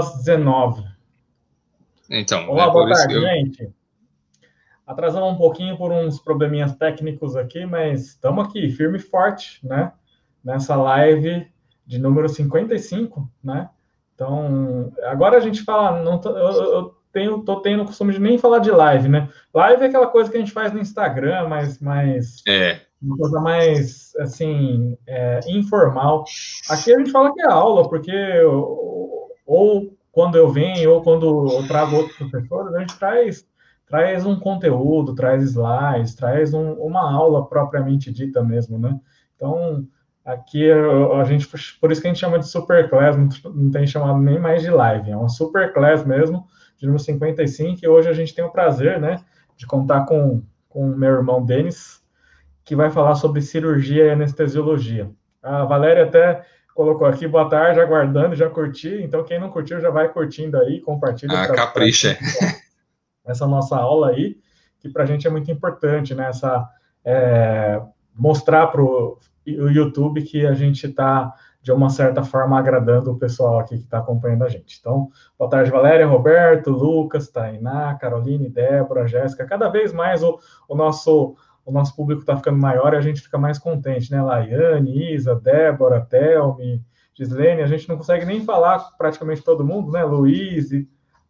às 19. Então, Olá, é boa tarde, eu... gente. Atrasamos um pouquinho por uns probleminhas técnicos aqui, mas estamos aqui, firme e forte, né? Nessa live de número 55, né? Então, agora a gente fala, não tô, eu, eu tenho, tô tendo o costume de nem falar de live, né? Live é aquela coisa que a gente faz no Instagram, mas mais é. uma coisa mais assim é, informal. Aqui a gente fala que é aula, porque ou quando eu venho ou quando eu trago outros professores, a gente traz traz um conteúdo, traz slides, traz um, uma aula propriamente dita mesmo, né? Então, aqui a gente, por isso que a gente chama de super class, não, tem chamado nem mais de live, é uma super class mesmo, de número 55, e hoje a gente tem o prazer, né, de contar com o meu irmão Denis, que vai falar sobre cirurgia e anestesiologia. A Valéria até colocou aqui, boa tarde, aguardando, já curti, então quem não curtiu já vai curtindo aí, compartilha. Ah, pra, capricha. Pra essa nossa aula aí, que para a gente é muito importante, né? Essa, é, mostrar para o YouTube que a gente está, de uma certa forma, agradando o pessoal aqui que está acompanhando a gente. Então, boa tarde, Valéria, Roberto, Lucas, Tainá, Caroline, Débora, Jéssica. Cada vez mais o, o nosso o nosso público está ficando maior e a gente fica mais contente, né? Laiane, Isa, Débora, Thelme, Gislene, a gente não consegue nem falar praticamente todo mundo, né? Luiz,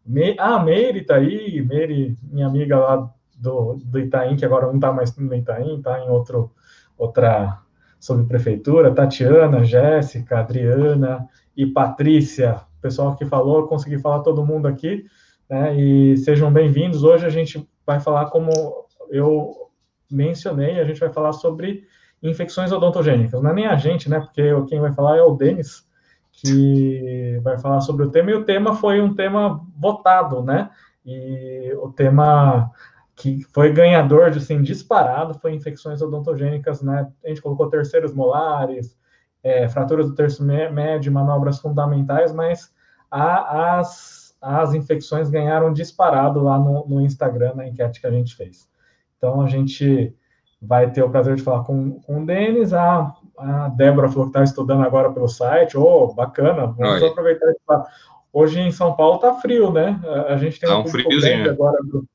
me... Ah, Meire tá aí, Meire, minha amiga lá do, do Itaim, que agora não está mais no Itaim, está em outro, outra subprefeitura, Tatiana, Jéssica, Adriana e Patrícia, o pessoal que falou, consegui falar todo mundo aqui, né, e sejam bem-vindos. Hoje a gente vai falar, como eu mencionei, a gente vai falar sobre infecções odontogênicas. Não é nem a gente, né, porque quem vai falar é o Denis, que vai falar sobre o tema, e o tema foi um tema votado, né? E o tema que foi ganhador de assim, disparado foi infecções odontogênicas, né? A gente colocou terceiros molares, é, fraturas do terço médio, manobras fundamentais, mas a, as, as infecções ganharam disparado lá no, no Instagram, na enquete que a gente fez. Então, a gente vai ter o prazer de falar com, com o Denis, a a Débora falou que está estudando agora pelo site. Ô, oh, bacana, vamos Oi. aproveitar Hoje em São Paulo tá frio, né? A gente tem tá um, um friozinho agora do,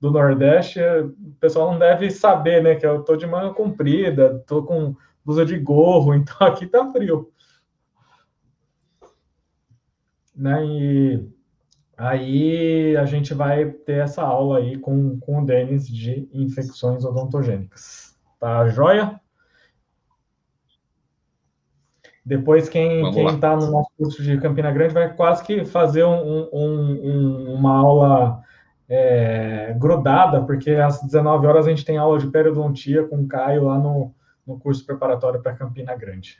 do, Nordeste. O pessoal não deve saber, né? Que eu tô de manga comprida, tô com blusa de gorro, então aqui tá frio. Né? E aí a gente vai ter essa aula aí com, com o Denis de infecções odontogênicas. Tá joia? Depois, quem está no nosso curso de Campina Grande vai quase que fazer um, um, um, uma aula é, grudada, porque às 19 horas a gente tem aula de periodontia com o Caio lá no, no curso preparatório para Campina Grande.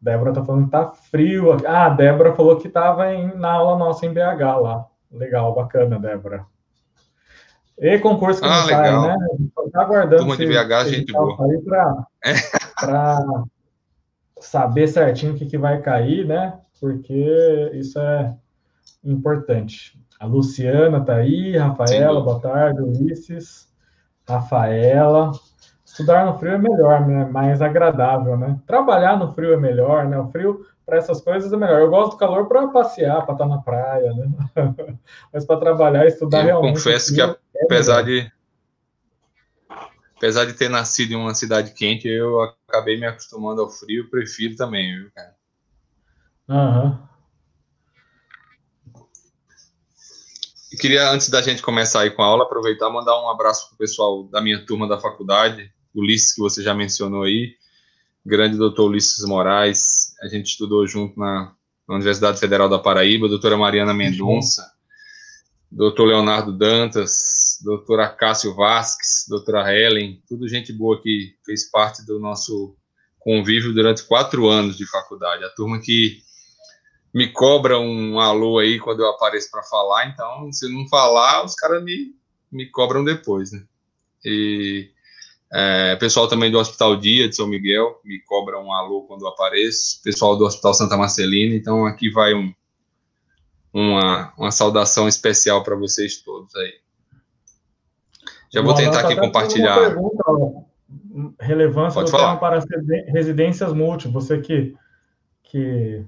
Débora está falando que tá frio. Ah, a Débora falou que estava na aula nossa em BH lá. Legal, bacana, Débora. E concurso que ah, não legal. sai, né? Tá aguardando. Turma de BH, gente boa. Para saber certinho o que, que vai cair, né? Porque isso é importante. A Luciana tá aí, Rafaela, boa tarde, Ulisses, Rafaela. Estudar no frio é melhor, né? Mais agradável, né? Trabalhar no frio é melhor, né? O frio para essas coisas é melhor. Eu gosto do calor para passear, para estar na praia, né? Mas para trabalhar e estudar Eu realmente. Confesso que é apesar é de apesar de ter nascido em uma cidade quente, eu acabei me acostumando ao frio, prefiro também, viu, cara? Aham. Uhum. queria, antes da gente começar aí com a aula, aproveitar e mandar um abraço para o pessoal da minha turma da faculdade, Ulisses, que você já mencionou aí, grande doutor Ulisses Moraes, a gente estudou junto na, na Universidade Federal da Paraíba, doutora Mariana Mendonça, doutor Leonardo Dantas, doutora Cássio Vasques, doutora Helen, tudo gente boa que fez parte do nosso convívio durante quatro anos de faculdade. A turma que me cobra um alô aí quando eu apareço para falar, então se não falar, os caras me, me cobram depois, né? E é, pessoal também do Hospital Dia de São Miguel me cobra um alô quando eu apareço, pessoal do Hospital Santa Marcelina, então aqui vai um uma, uma saudação especial para vocês todos aí. Já vou tentar aqui compartilhar. Uma pergunta, relevância Pode do falar. para residências múltiplas. Você que, que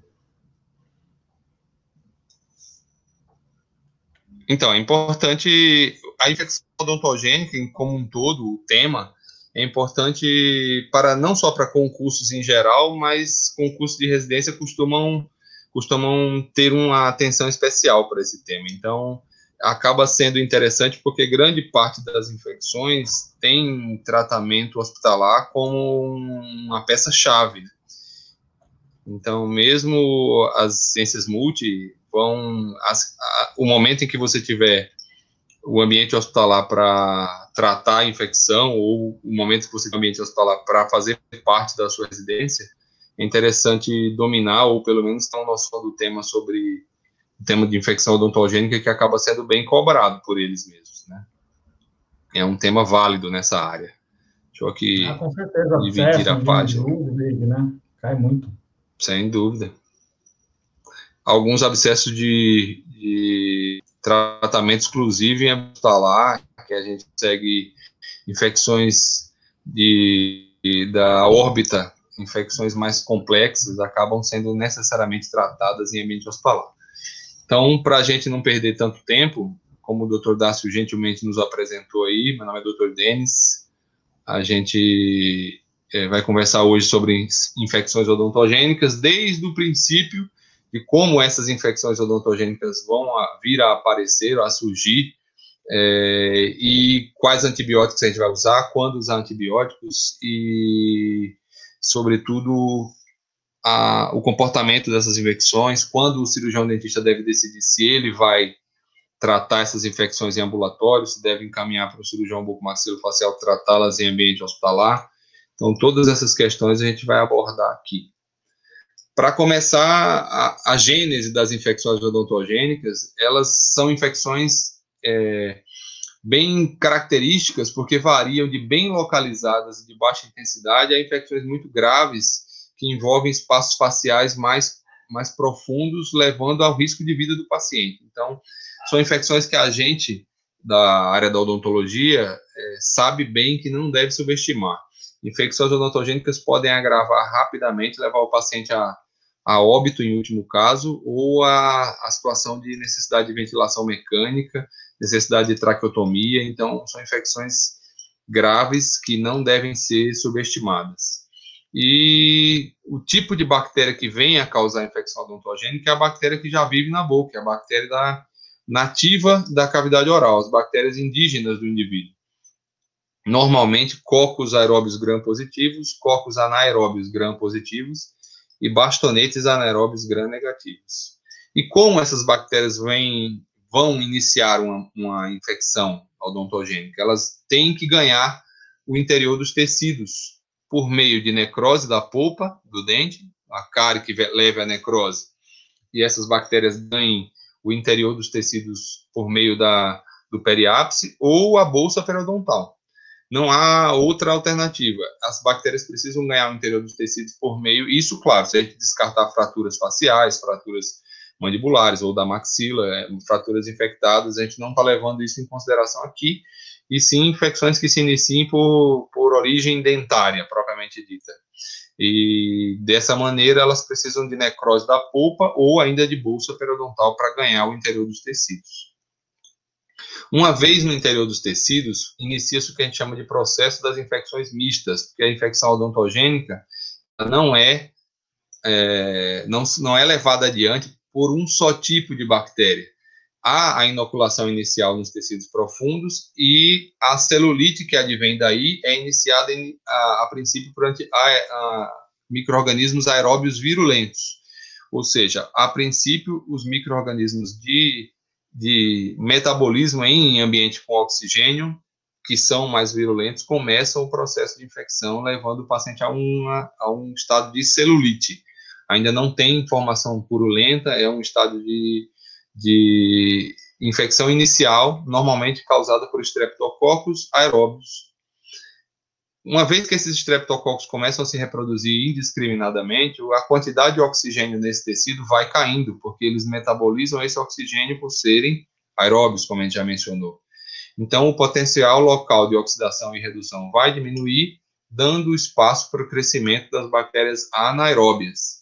Então, é importante a infecção odontogênica, como um todo, o tema, é importante para não só para concursos em geral, mas concursos de residência costumam costumam ter uma atenção especial para esse tema. Então, acaba sendo interessante porque grande parte das infecções tem tratamento hospitalar como uma peça-chave. Então, mesmo as ciências multi vão. As, a, o momento em que você tiver o ambiente hospitalar para tratar a infecção, ou o momento que você tem ambiente hospitalar para fazer parte da sua residência, é interessante dominar, ou pelo menos ter uma noção do tema sobre o tema de infecção odontogênica, que acaba sendo bem cobrado por eles mesmos, né? É um tema válido nessa área. Deixa eu aqui ah, com certeza. dividir a página. Dúvida, né? Cai muito. Sem dúvida. Alguns abscessos de, de tratamento exclusivo em hospitalar, que a gente segue infecções de, de, da órbita, infecções mais complexas, acabam sendo necessariamente tratadas em ambiente hospitalar. Então, para a gente não perder tanto tempo, como o Dr. Dácio gentilmente nos apresentou aí, meu nome é Dr. Denis, a gente é, vai conversar hoje sobre infecções odontogênicas, desde o princípio de como essas infecções odontogênicas vão a, vir a aparecer, a surgir, é, e quais antibióticos a gente vai usar, quando usar antibióticos e, sobretudo, a, o comportamento dessas infecções, quando o cirurgião dentista deve decidir se ele vai tratar essas infecções em ambulatório, se deve encaminhar para o cirurgião bucomaxilofacial tratá-las em ambiente hospitalar. Então, todas essas questões a gente vai abordar aqui. Para começar, a, a, gênese das infecções odontogênicas, elas são infecções é, bem características, porque variam de bem localizadas e de baixa intensidade a infecções muito graves, que envolvem espaços faciais mais, mais profundos, levando ao risco de vida do paciente. Então, são infecções que a gente, da área da odontologia, é, sabe bem que não deve subestimar. Infecções odontogênicas podem agravar rapidamente, levar o paciente a, a óbito, em último caso, ou a, a situação de necessidade de ventilação mecânica, necessidade de traqueotomia. Então, são infecções graves que não devem ser subestimadas. E o tipo de bactéria que vem a causar infecção odontogênica é a bactéria que já vive na boca, é a bactéria da, nativa da cavidade oral, as bactérias indígenas do indivíduo normalmente cocos aeróbios gram-positivos, cocos anaeróbios gram-positivos e bastonetes anaeróbios gram-negativos. E como essas bactérias vêm, vão iniciar uma, uma infecção odontogênica? Elas têm que ganhar o interior dos tecidos por meio de necrose da polpa do dente, a cárie que leve à necrose, e essas bactérias ganhem o interior dos tecidos por meio da, do periápice, ou a bolsa periodontal não há outra alternativa. As bactérias precisam ganhar o interior dos tecidos por meio, isso, claro, se a gente descartar fraturas faciais, fraturas mandibulares ou da maxila, é, fraturas infectadas, a gente não está levando isso em consideração aqui, e sim infecções que se iniciem por, por origem dentária, propriamente dita. E dessa maneira elas precisam de necrose da polpa ou ainda de bolsa periodontal para ganhar o interior dos tecidos. Uma vez no interior dos tecidos, inicia-se o que a gente chama de processo das infecções mistas, porque a infecção odontogênica não é, é não, não é levada adiante por um só tipo de bactéria. Há a inoculação inicial nos tecidos profundos e a celulite que advém daí é iniciada em, a, a, princípio por a, a micro-organismos aeróbios virulentos. Ou seja, a princípio, os micro-organismos de de metabolismo em ambiente com oxigênio, que são mais virulentos, começam o processo de infecção, levando o paciente a, uma, a um estado de celulite. Ainda não tem formação purulenta, é um estado de, de infecção inicial, normalmente causada por streptococcus aeróbios, uma vez que esses streptococcus começam a se reproduzir indiscriminadamente, a quantidade de oxigênio nesse tecido vai caindo, porque eles metabolizam esse oxigênio por serem aeróbios, como a gente já mencionou. Então, o potencial local de oxidação e redução vai diminuir, dando espaço para o crescimento das bactérias anaeróbias.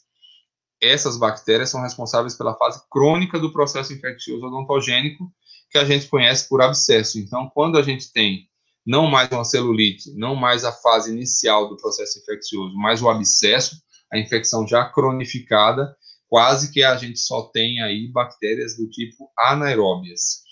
Essas bactérias são responsáveis pela fase crônica do processo infeccioso odontogênico que a gente conhece por abscesso. Então, quando a gente tem não mais uma celulite, não mais a fase inicial do processo infeccioso, mas o abscesso, a infecção já cronificada, quase que a gente só tem aí bactérias do tipo anaeróbias.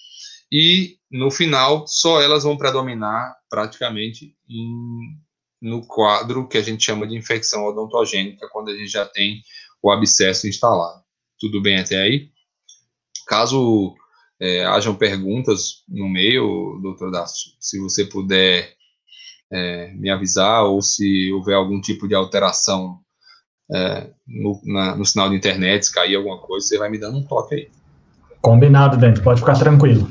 E no final, só elas vão predominar praticamente em, no quadro que a gente chama de infecção odontogênica, quando a gente já tem o abscesso instalado. Tudo bem até aí? Caso é, hajam perguntas no meio, doutor Dácio, se você puder é, me avisar ou se houver algum tipo de alteração é, no, na, no, sinal de internet, se cair alguma coisa, você vai me dando um toque aí. Combinado, Dente, pode ficar tranquilo.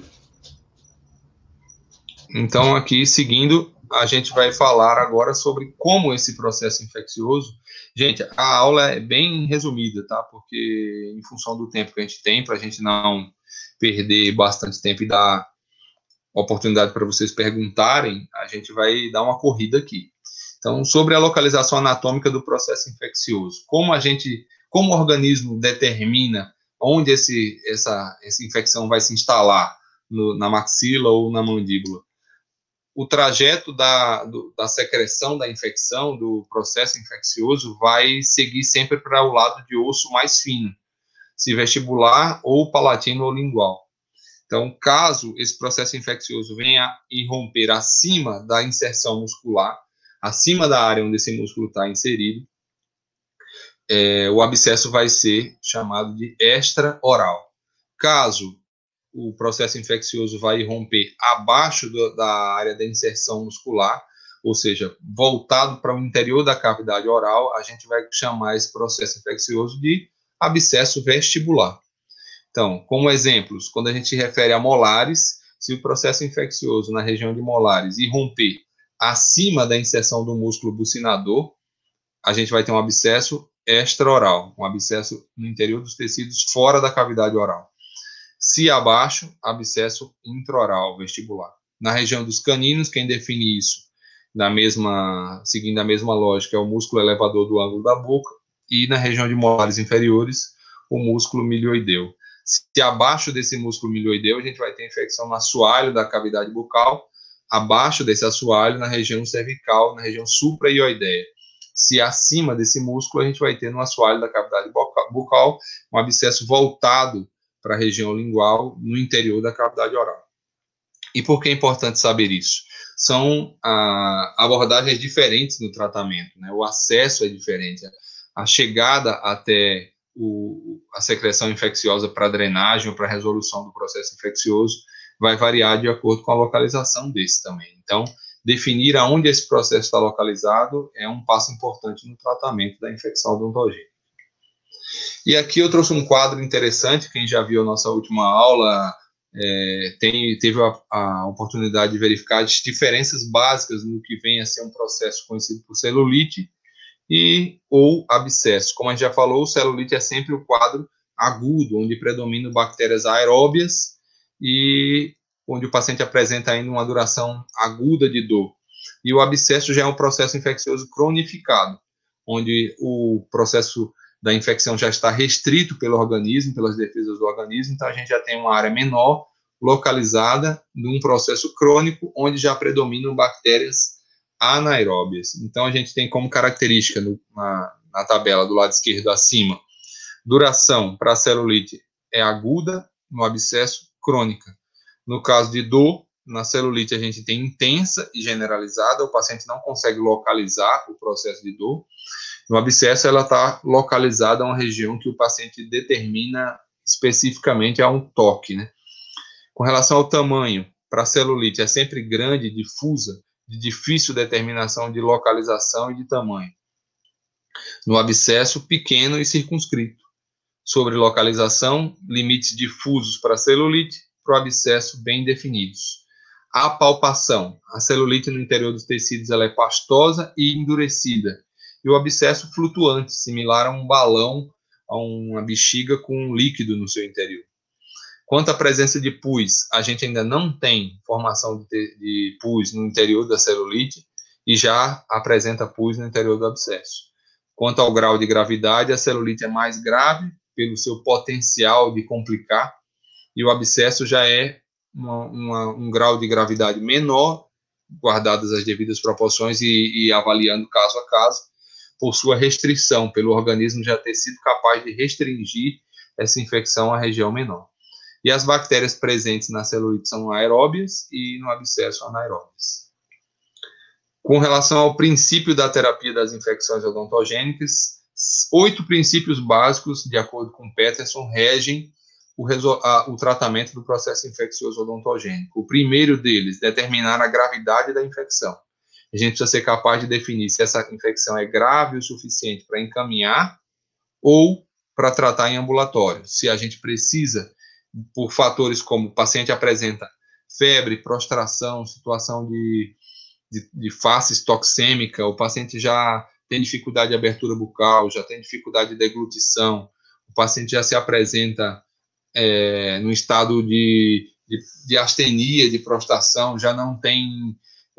Então, aqui, seguindo, a gente vai falar agora sobre como esse processo infeccioso. Gente, a aula é bem resumida, tá? Porque, em função do tempo que a gente tem, para a gente não perder bastante tempo e dar oportunidade para vocês perguntarem, a gente vai dar uma corrida aqui. Então, sobre a localização anatômica do processo infeccioso, como a gente, como o organismo determina onde esse, essa, essa infecção vai se instalar no, na maxila ou na mandíbula? O trajeto da, do, da secreção da infecção, do processo infeccioso, vai seguir sempre para o lado de osso mais fino, se vestibular ou palatino ou lingual. Então, caso esse processo infeccioso venha irromper acima da inserção muscular, acima da área onde esse músculo está inserido, é, o abscesso vai ser chamado de extra-oral. Caso o processo infeccioso vai irromper abaixo do, da área da inserção muscular, ou seja, voltado para o interior da cavidade oral, a gente vai chamar esse processo infeccioso de abscesso vestibular. Então, como exemplos, quando a gente refere a molares, se o processo infeccioso na região de molares irromper acima da inserção do músculo bucinador, a gente vai ter um abscesso extraoral, um abscesso no interior dos tecidos fora da cavidade oral. Se abaixo, abscesso intraoral vestibular. Na região dos caninos, quem define isso, na mesma, seguindo a mesma lógica, é o músculo elevador do ângulo da boca, e na região de molares inferiores, o músculo milioideu. Se abaixo desse músculo milioideu, a gente vai ter infecção no assoalho da cavidade bucal, abaixo desse assoalho, na região cervical, na região supraioideia. Se acima desse músculo, a gente vai ter no assoalho da cavidade bucal um abscesso voltado para a região lingual, no interior da cavidade oral. E por que é importante saber isso? São ah, abordagens diferentes no tratamento, né? o acesso é diferente, a chegada até o, a secreção infecciosa para drenagem ou para resolução do processo infeccioso vai variar de acordo com a localização desse também. Então, definir aonde esse processo está localizado é um passo importante no tratamento da infecção odontogênica. E aqui eu trouxe um quadro interessante, quem já viu a nossa última aula é, tem, teve a, a, oportunidade de verificar as diferenças básicas no que vem a ser um processo conhecido por celulite e ou abscesso. Como a gente já falou, o celulite é sempre o quadro agudo, onde predominam bactérias aeróbias e onde o paciente apresenta ainda uma duração aguda de dor. E o abscesso já é um processo infeccioso cronificado, onde o processo da infecção já está restrito pelo organismo, pelas defesas do organismo, então a gente já tem uma área menor localizada num processo crônico onde já predominam bactérias anaeróbias. Então a gente tem como característica no, na, na tabela do lado esquerdo acima, duração para celulite é aguda, no abscesso crônica. No caso de dor, na celulite a gente tem intensa e generalizada, o paciente não consegue localizar o processo de dor. No abscesso, ela está localizada a uma região que o paciente determina especificamente a um toque, né? Com relação ao tamanho, para celulite é sempre grande, difusa, de difícil determinação de localização e de tamanho. No abscesso, pequeno e circunscrito sobre localização, limites difusos para celulite, para o abscesso bem definidos. A palpação, a celulite no interior dos tecidos ela é pastosa e endurecida, e o abscesso flutuante, similar a um balão, a uma bexiga com um líquido no seu interior. Quanto à presença de pus, a gente ainda não tem formação de, de pus no interior da celulite e já apresenta pus no interior do abscesso. Quanto ao grau de gravidade, a celulite é mais grave, pelo seu potencial de complicar, e o abscesso já é uma, uma, um grau de gravidade menor, guardadas as devidas proporções e, e avaliando caso a caso, por sua restrição, pelo organismo já ter sido capaz de restringir essa infecção à região menor. E as bactérias presentes na celulite são aeróbias e no abscesso anaeróbias. Com relação ao princípio da terapia das infecções odontogênicas, oito princípios básicos, de acordo com Peterson, regem o, a, o, tratamento do processo infeccioso odontogênico. O primeiro deles, determinar a gravidade da infecção. A gente precisa ser capaz de definir se essa infecção é grave o suficiente para encaminhar ou para tratar em ambulatório. Se a gente precisa, por fatores como o paciente apresenta febre, prostração, situação de, de, de face toxêmica, o paciente já tem dificuldade de abertura bucal, já tem dificuldade de deglutição, o paciente já se apresenta é, no estado de, de, de, astenia, de prostração, já não tem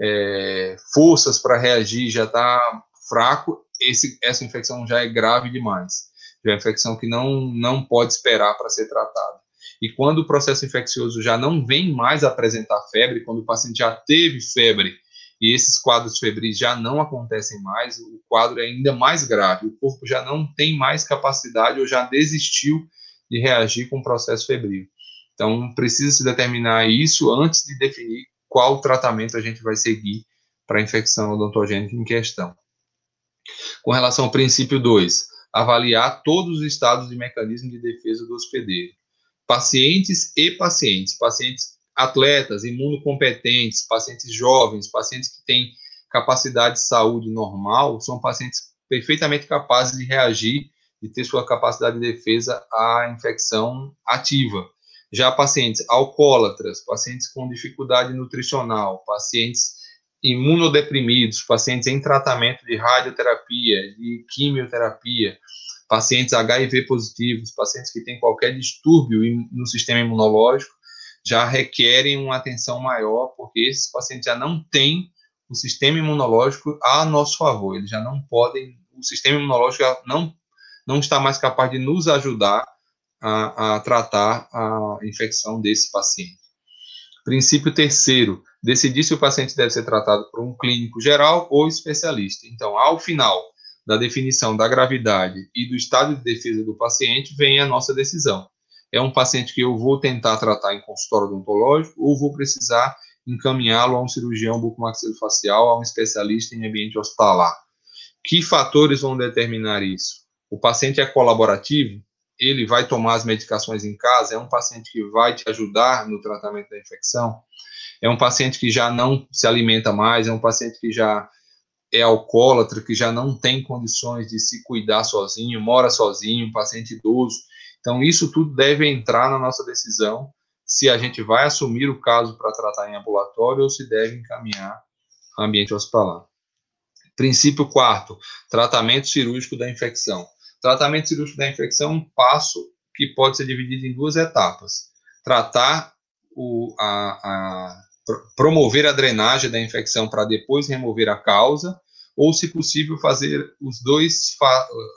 é, forças para reagir, já está fraco, esse, essa infecção já é grave demais. Já é uma infecção que não, não pode esperar para ser tratada. E quando o processo infeccioso já não vem mais apresentar febre, quando o paciente já teve febre e esses quadros febris já não acontecem mais, o quadro é ainda mais grave. O corpo já não tem mais capacidade ou já desistiu de reagir com o processo febril. Então, precisa se determinar isso antes de definir qual tratamento a gente vai seguir para a infecção odontogênica em questão. Com relação ao princípio 2, avaliar todos os estados de mecanismo de defesa do hospedeiro. Pacientes e pacientes, pacientes atletas, imunocompetentes, pacientes jovens, pacientes que têm capacidade de saúde normal, são pacientes perfeitamente capazes de reagir e ter sua capacidade de defesa à infecção ativa. Já pacientes alcoólatras, pacientes com dificuldade nutricional, pacientes imunodeprimidos, pacientes em tratamento de radioterapia, de quimioterapia, pacientes HIV positivos, pacientes que têm qualquer distúrbio no sistema imunológico, já requerem uma atenção maior, porque esses pacientes já não têm o sistema imunológico a nosso favor, eles já não podem, o sistema imunológico não, não está mais capaz de nos ajudar a, a tratar a infecção desse paciente. Princípio terceiro, decidir se o paciente deve ser tratado por um clínico geral ou especialista. Então, ao final da definição da gravidade e do estado de defesa do paciente, vem a nossa decisão. É um paciente que eu vou tentar tratar em consultório odontológico ou vou precisar encaminhá-lo a um cirurgião bucomaxilofacial, a um especialista em ambiente hospitalar. Que fatores vão determinar isso? O paciente é colaborativo? Ele vai tomar as medicações em casa? É um paciente que vai te ajudar no tratamento da infecção? É um paciente que já não se alimenta mais? É um paciente que já é alcoólatra, que já não tem condições de se cuidar sozinho, mora sozinho, um paciente idoso? Então, isso tudo deve entrar na nossa decisão se a gente vai assumir o caso para tratar em ambulatório ou se deve encaminhar ao ambiente hospitalar. Princípio quarto, tratamento cirúrgico da infecção. Tratamento cirúrgico da infecção é um passo que pode ser dividido em duas etapas. Tratar o, a, a promover a drenagem da infecção para depois remover a causa, ou, se possível, fazer os dois,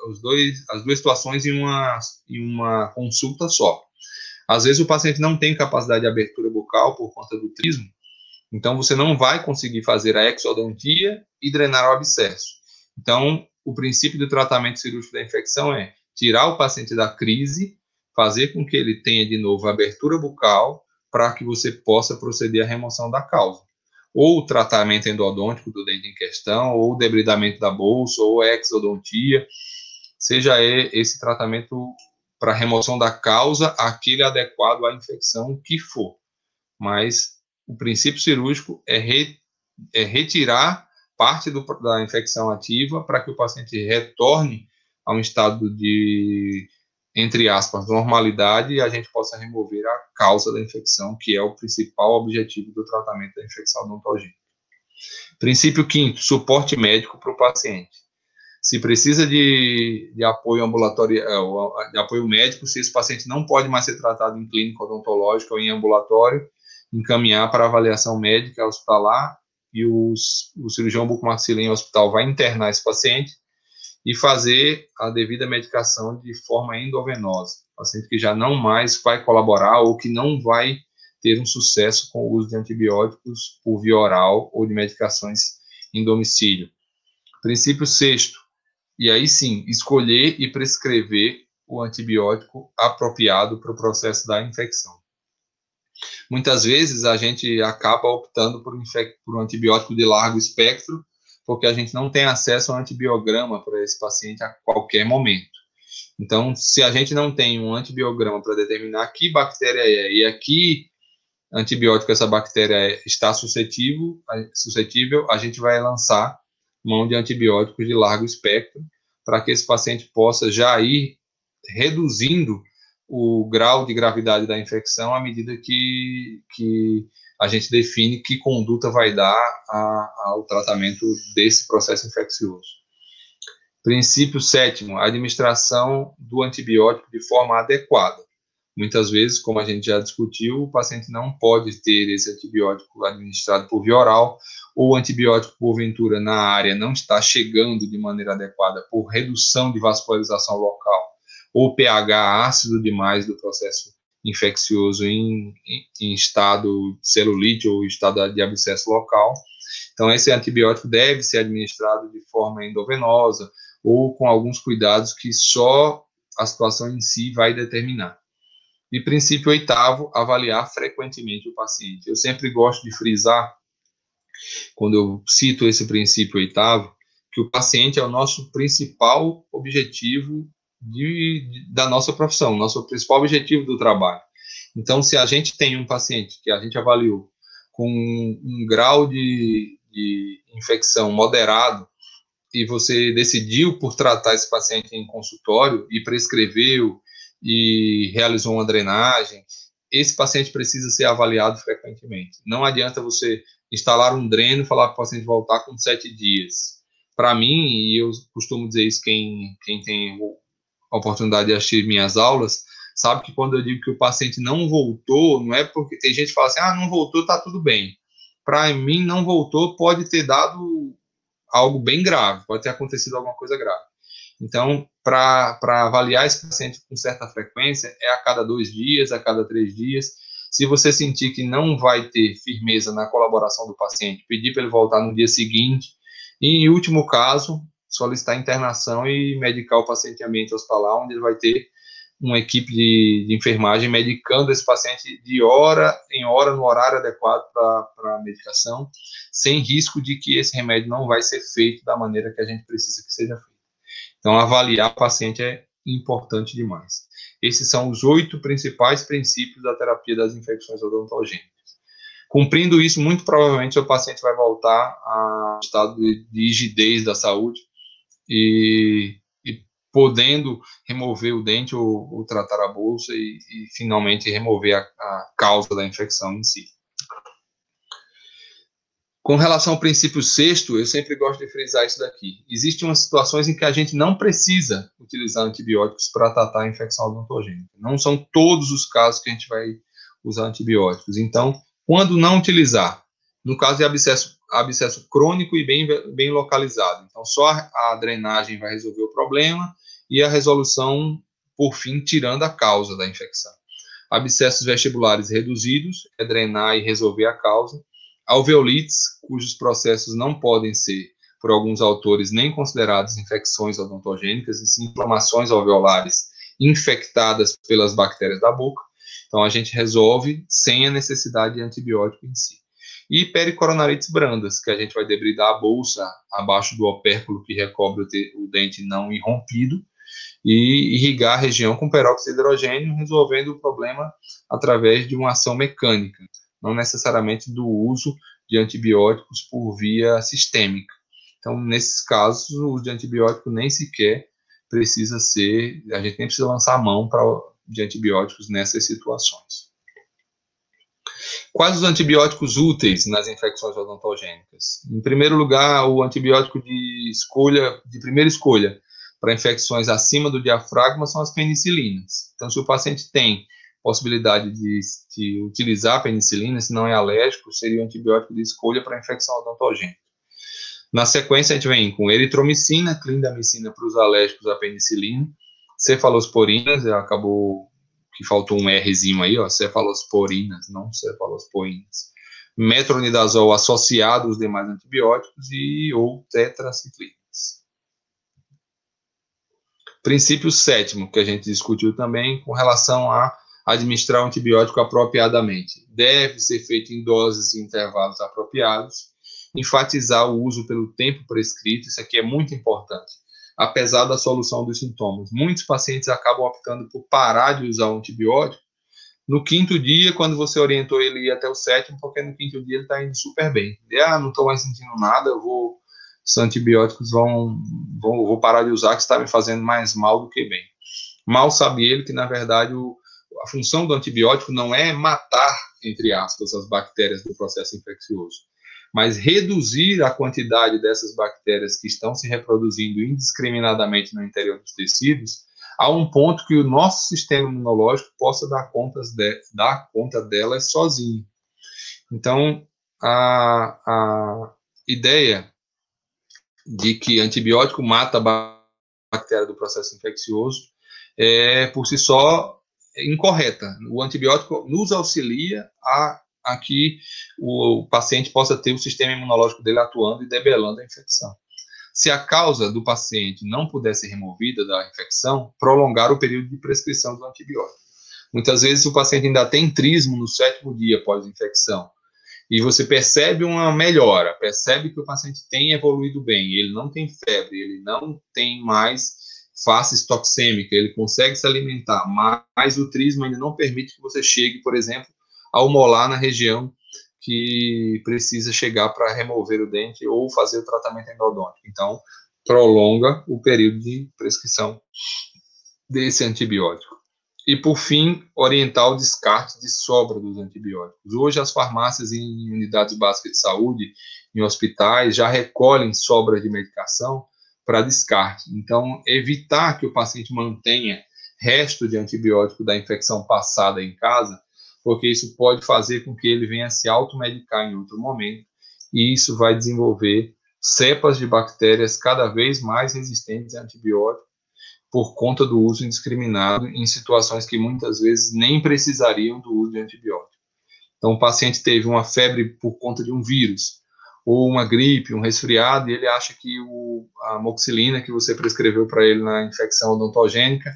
os dois, as duas situações em uma, em uma consulta só. Às vezes o paciente não tem capacidade de abertura bucal por conta do trismo, então você não vai conseguir fazer a exodontia e drenar o abscesso. Então, o princípio do tratamento cirúrgico da infecção é tirar o paciente da crise, fazer com que ele tenha de novo abertura bucal para que você possa proceder à remoção da causa. Ou o tratamento endodôntico do dente em questão, ou o debridamento da bolsa, ou exodontia, seja esse tratamento para remoção da causa, aquele adequado à infecção que for. Mas o princípio cirúrgico é, re, é retirar parte do, da infecção ativa para que o paciente retorne a um estado de, entre aspas, normalidade e a gente possa remover a causa da infecção, que é o principal objetivo do tratamento da infecção odontogênica. Princípio quinto, suporte médico para o paciente se precisa de, de apoio ambulatório, é, de apoio médico, se esse paciente não pode mais ser tratado em clínica odontológica ou em ambulatório, encaminhar para avaliação médica hospitalar e os, o cirurgião bucomaxilar em hospital vai internar esse paciente e fazer a devida medicação de forma endovenosa. Paciente que já não mais vai colaborar ou que não vai ter um sucesso com o uso de antibióticos por via oral ou de medicações em domicílio. Princípio sexto, e aí sim, escolher e prescrever o antibiótico apropriado para o processo da infecção. Muitas vezes a gente acaba optando por, por um antibiótico de largo espectro, porque a gente não tem acesso ao antibiograma para esse paciente a qualquer momento. Então, se a gente não tem um antibiograma para determinar que bactéria é e a que antibiótico essa bactéria está suscetível, suscetível, a gente vai lançar mão de antibióticos de largo espectro para que esse paciente possa já ir reduzindo o grau de gravidade da infecção à medida que, que a gente define que conduta vai dar a, ao tratamento desse processo infeccioso. Princípio sétimo, a administração do antibiótico de forma adequada. Muitas vezes, como a gente já discutiu, o paciente não pode ter esse antibiótico administrado por via oral, ou o antibiótico, porventura, na área não está chegando de maneira adequada por redução de vascularização local, ou pH ácido demais do processo infeccioso em, em, estado de celulite ou estado de abscesso local. Então, esse antibiótico deve ser administrado de forma endovenosa ou com alguns cuidados que só a situação em si vai determinar. E princípio oitavo, avaliar frequentemente o paciente. Eu sempre gosto de frisar, quando eu cito esse princípio oitavo, que o paciente é o nosso principal objetivo de, da nossa profissão, nosso principal objetivo do trabalho. Então, se a gente tem um paciente que a gente avaliou com um, um grau de, de infecção moderado, e você decidiu por tratar esse paciente em consultório e prescreveu e realizou uma drenagem, esse paciente precisa ser avaliado frequentemente. Não adianta você instalar um dreno e falar para o paciente voltar com sete dias. Para mim, e eu costumo dizer isso quem, quem tem a oportunidade de assistir minhas aulas, sabe que quando eu digo que o paciente não voltou, não é porque tem gente que fala assim, ah, não voltou, tá tudo bem. Para mim, não voltou pode ter dado algo bem grave, pode ter acontecido alguma coisa grave. Então, para avaliar esse paciente com certa frequência, é a cada dois dias, a cada três dias. Se você sentir que não vai ter firmeza na colaboração do paciente, pedir para ele voltar no dia seguinte. E, em último caso, solicitar internação e medicar o paciente em ambiente hospitalar, onde ele vai ter uma equipe de, de, enfermagem medicando esse paciente de hora em hora, no horário adequado para a medicação, sem risco de que esse remédio não vai ser feito da maneira que a gente precisa que seja feito. Então, avaliar o paciente é importante demais. Esses são os oito principais princípios da terapia das infecções odontogênicas. Cumprindo isso, muito provavelmente o paciente vai voltar a estado de, de rigidez da saúde e, e, podendo remover o dente ou, ou tratar a bolsa e, e finalmente remover a, a causa da infecção em si. Com relação ao princípio sexto, eu sempre gosto de frisar isso daqui. Existem umas situações em que a gente não precisa utilizar antibióticos para tratar a infecção odontogênica. Não são todos os casos que a gente vai usar antibióticos. Então, quando não utilizar, no caso de abscesso, abscesso crônico e bem, bem localizado. Então, só a drenagem vai resolver o problema e a resolução, por fim, tirando a causa da infecção. Abscessos vestibulares reduzidos é drenar e resolver a causa alveolites, cujos processos não podem ser, por alguns autores, nem considerados infecções odontogênicas, e sim inflamações alveolares infectadas pelas bactérias da boca. Então, a gente resolve sem a necessidade de antibiótico em si. E pericoronarites brandas, que a gente vai debridar a bolsa abaixo do opérculo que recobre o, dente não irrompido, e irrigar a região com peróxido de hidrogênio, resolvendo o problema através de uma ação mecânica não necessariamente do uso de antibióticos por via sistêmica. Então, nesses casos, o uso de antibiótico nem sequer precisa ser, a gente nem precisa lançar a mão para, de antibióticos nessas situações. Quais os antibióticos úteis nas infecções odontogênicas? Em primeiro lugar, o antibiótico de escolha, de primeira escolha, para infecções acima do diafragma são as penicilinas. Então, se o paciente tem possibilidade de, de utilizar a penicilina, se não é alérgico, seria o antibiótico de escolha para infecção odontogênica. Na sequência, a gente vem com eritromicina, clindamicina para os alérgicos à penicilina, cefalosporinas, acabou que faltou um Rzinho aí, ó, cefalosporinas, não cefalosporinas. Metronidazol associado aos demais antibióticos e ou tetraciclinas. Princípio sétimo, que a gente discutiu também com relação a administrar o antibiótico apropriadamente. Deve ser feito em doses e intervalos apropriados. Enfatizar o uso pelo tempo prescrito, isso aqui é muito importante. Apesar da solução dos sintomas, muitos pacientes acabam optando por parar de usar o antibiótico no quinto dia, quando você orientou ele ir até o sétimo, porque no quinto dia ele está indo super bem. Ah, não estou mais sentindo nada, eu vou os antibióticos vão, vão vou parar de usar, que está me fazendo mais mal do que bem. Mal sabe ele que, na verdade, o, a função do antibiótico não é matar, entre aspas, as bactérias do processo infeccioso, mas reduzir a quantidade dessas bactérias que estão se reproduzindo indiscriminadamente no interior dos tecidos, a um ponto que o nosso sistema imunológico possa dar, contas de, dar conta delas sozinho. Então, a, a ideia de que antibiótico mata a bactéria do processo infeccioso é, por si só, incorreta. O antibiótico nos auxilia a, a que o paciente possa ter o sistema imunológico dele atuando e debelando a infecção. Se a causa do paciente não puder ser removida da infecção, prolongar o período de prescrição do antibiótico. Muitas vezes o paciente ainda tem trismo no sétimo dia pós-infecção e você percebe uma melhora, percebe que o paciente tem evoluído bem, ele não tem febre, ele não tem mais face toxêmica, ele consegue se alimentar, mas o trismo ainda não permite que você chegue, por exemplo, ao molar na região que precisa chegar para remover o dente ou fazer o tratamento endodôntico. Então, prolonga o período de prescrição desse antibiótico. E, por fim, orientar o descarte de sobra dos antibióticos. Hoje, as farmácias em unidades básicas de saúde, em hospitais, já recolhem sobra de medicação para descarte. Então, evitar que o paciente mantenha resto de antibiótico da infecção passada em casa, porque isso pode fazer com que ele venha se automedicar em outro momento, e isso vai desenvolver cepas de bactérias cada vez mais resistentes a antibióticos por conta do uso indiscriminado em situações que muitas vezes nem precisariam do uso de antibiótico. Então, o paciente teve uma febre por conta de um vírus, ou uma gripe, um resfriado, e ele acha que o, a moxilina que você prescreveu para ele na infecção odontogênica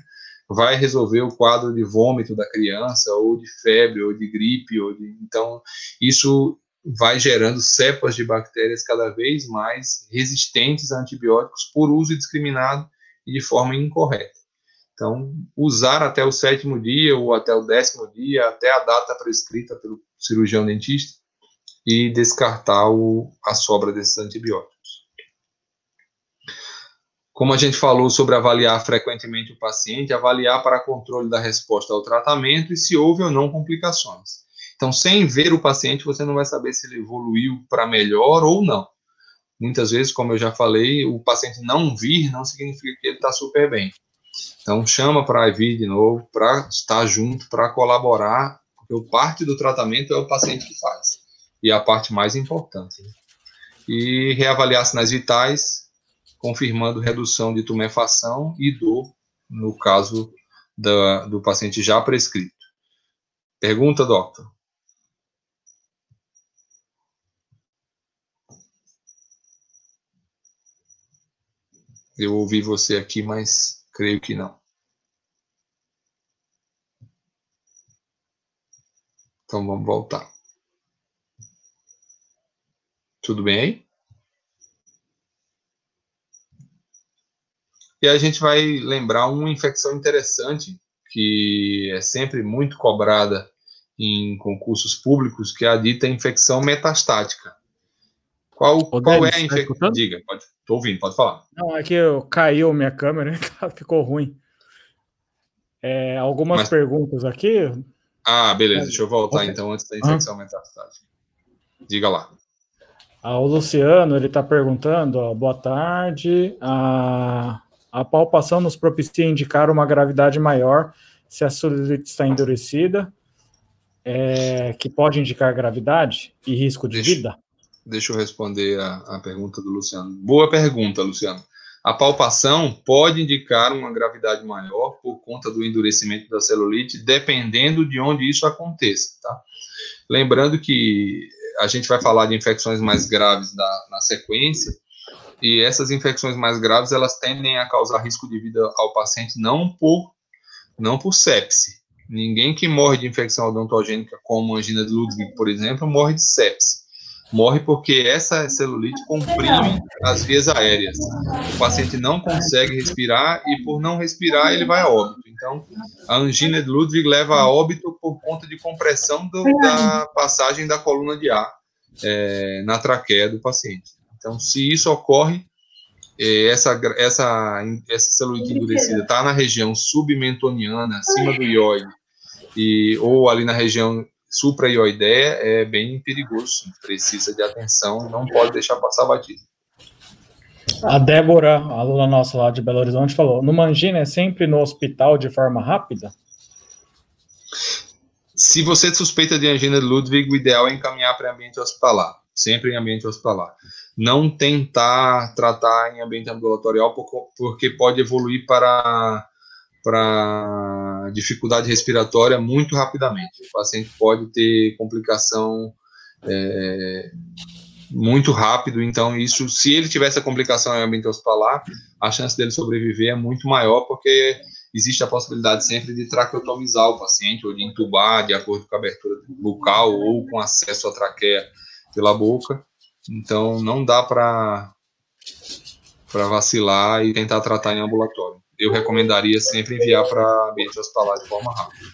vai resolver o quadro de vômito da criança, ou de febre, ou de gripe, ou de... então isso vai gerando cepas de bactérias cada vez mais resistentes a antibióticos por uso indiscriminado e de forma incorreta. Então, usar até o sétimo dia ou até o décimo dia, até a data prescrita pelo cirurgião dentista, e descartar o, a sobra desses antibióticos. Como a gente falou sobre avaliar frequentemente o paciente, avaliar para controle da resposta ao tratamento e se houve ou não complicações. Então, sem ver o paciente, você não vai saber se ele evoluiu para melhor ou não. Muitas vezes, como eu já falei, o paciente não vir não significa que ele está super bem. Então, chama para vir de novo, para estar junto, para colaborar, porque parte do tratamento é o paciente que faz. E é a parte mais importante. Né? E reavaliar sinais vitais, confirmando redução de tumefação e dor, no caso da, do paciente já prescrito. Pergunta, doctor? Eu ouvi você aqui, mas creio que não. Então vamos voltar. Tudo bem aí? E a gente vai lembrar uma infecção interessante que é sempre muito cobrada em concursos públicos, que é a dita infecção metastática. Qual, Ô, qual é a infecção? Tá Diga, pode. Tô ouvindo, pode falar. Não, é que eu, caiu minha câmera, então ficou ruim. É, algumas Mas... perguntas aqui. Ah, beleza, deixa eu voltar okay. então antes da infecção uhum. metastática. Diga lá. Ah, o Luciano, ele está perguntando, ó, boa tarde. A, a palpação nos propicia indicar uma gravidade maior se a celulite está endurecida, é, que pode indicar gravidade e risco de deixa, vida? Deixa eu responder a, a pergunta do Luciano. Boa pergunta, Luciano. a palpação pode indicar uma gravidade maior por conta do endurecimento da celulite, dependendo de onde isso aconteça, tá? Lembrando que a gente vai falar de infecções mais graves da, na sequência, e essas infecções mais graves, elas tendem a causar risco de vida ao paciente não por, não por sepse. Ninguém que morre de infecção odontogênica, como angina de Ludwig, por exemplo, morre de sepse morre porque essa celulite comprime as vias aéreas. O paciente não consegue respirar e, por não respirar, ele vai a óbito. Então, a angina de Ludwig leva a óbito por conta de compressão do, da passagem da coluna de ar é, na traqueia do paciente. Então, se isso ocorre, é, essa, essa, essa celulite endurecida está na região submentoniana, acima do ióide, e, ou ali na região supraioideia é bem perigoso, precisa de atenção, não pode deixar passar batido. A Débora, a aluna nossa lá de Belo Horizonte, falou: no Mangina é sempre no hospital de forma rápida? Se você suspeita de angina de Ludwig, o ideal é encaminhar para ambiente hospitalar, sempre em ambiente hospitalar. Não tentar tratar em ambiente ambulatorial, porque pode evoluir para para dificuldade respiratória muito rapidamente. O paciente pode ter complicação é, muito rápido, então isso, se ele tiver essa complicação em ambiente hospitalar, a chance dele sobreviver é muito maior, porque existe a possibilidade sempre de traqueotomizar o paciente, ou de intubar de acordo com a abertura bucal, ou com acesso à traqueia pela boca. Então, não dá para vacilar e tentar tratar em ambulatório eu recomendaria sempre enviar para ambiente hospitalar de forma rápida.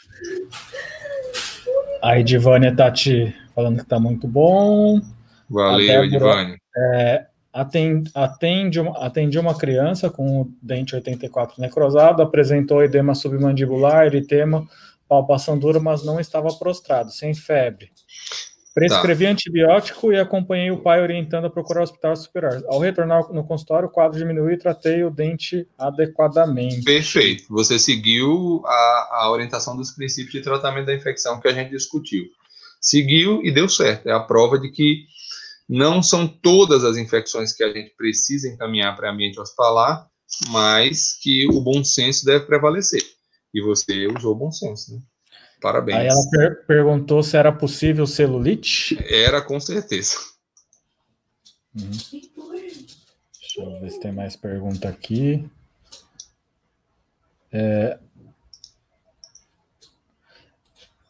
A Edivânia tá te falando que tá muito bom. Valeu, Edivânia. É, atende, atende, uma, atende uma criança com o dente 84 necrosado, apresentou edema submandibular, eritema, palpação dura, mas não estava prostrado, sem febre. Prescrevi tá. antibiótico e acompanhei o pai orientando a procurar o hospital superior. Ao retornar no consultório, o quadro diminuiu e tratei o dente adequadamente. Perfeito. Você seguiu a, a orientação dos princípios de tratamento da infecção que a gente discutiu. Seguiu e deu certo. É a prova de que não são todas as infecções que a gente precisa encaminhar para ambiente hospitalar, mas que o bom senso deve prevalecer. E você usou o bom senso, né? Parabéns. Aí ela per perguntou se era possível celulite. Era, com certeza. Uhum. Deixa eu ver se tem mais pergunta aqui. É...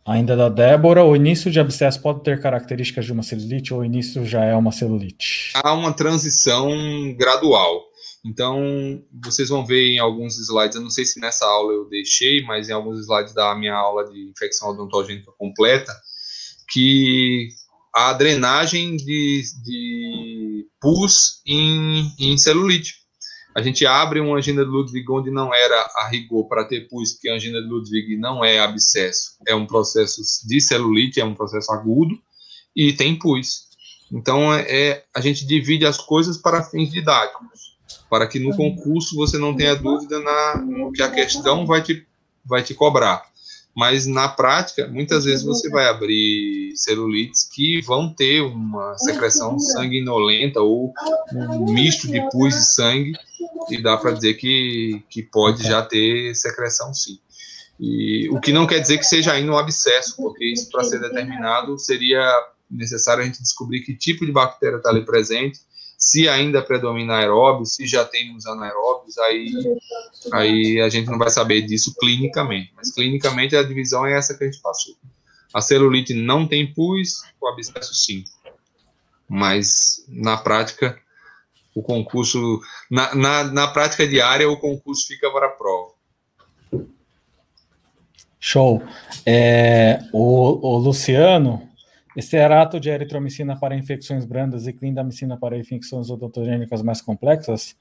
Ainda da Débora, o início de abscesso pode ter características de uma celulite ou o início já é uma celulite? Há uma transição gradual. Então, vocês vão ver em alguns slides, eu não sei se nessa aula eu deixei, mas em alguns slides da minha aula de infecção odontogênica completa, que a drenagem de, de pus em, em celulite. A gente abre uma angina de Ludwig onde não era a rigor para ter pus, porque a angina de Ludwig não é abscesso, é um processo de celulite, é um processo agudo, e tem pus. Então, é, a gente divide as coisas para fins didáticos para que no concurso você não tenha dúvida na, no que a questão vai te, vai te cobrar. Mas na prática, muitas vezes você vai abrir celulites que vão ter uma secreção sanguinolenta ou um misto de pus e sangue, e dá para dizer que, que pode já ter secreção sim. E, o que não quer dizer que seja ainda um abscesso, porque isso para ser determinado seria necessário a gente descobrir que tipo de bactéria está ali presente se ainda predomina aeróbio, se já tem os anaeróbios, aí, aí a gente não vai saber disso clinicamente. Mas clinicamente a divisão é essa que a gente passou. A celulite não tem pus, o abscesso sim. Mas na prática, o concurso, na, na, na prática diária, o concurso fica para a prova. Show. É, o, o Luciano Esterato de eritromicina para infecções brandas e clindamicina para infecções odontogênicas mais complexas.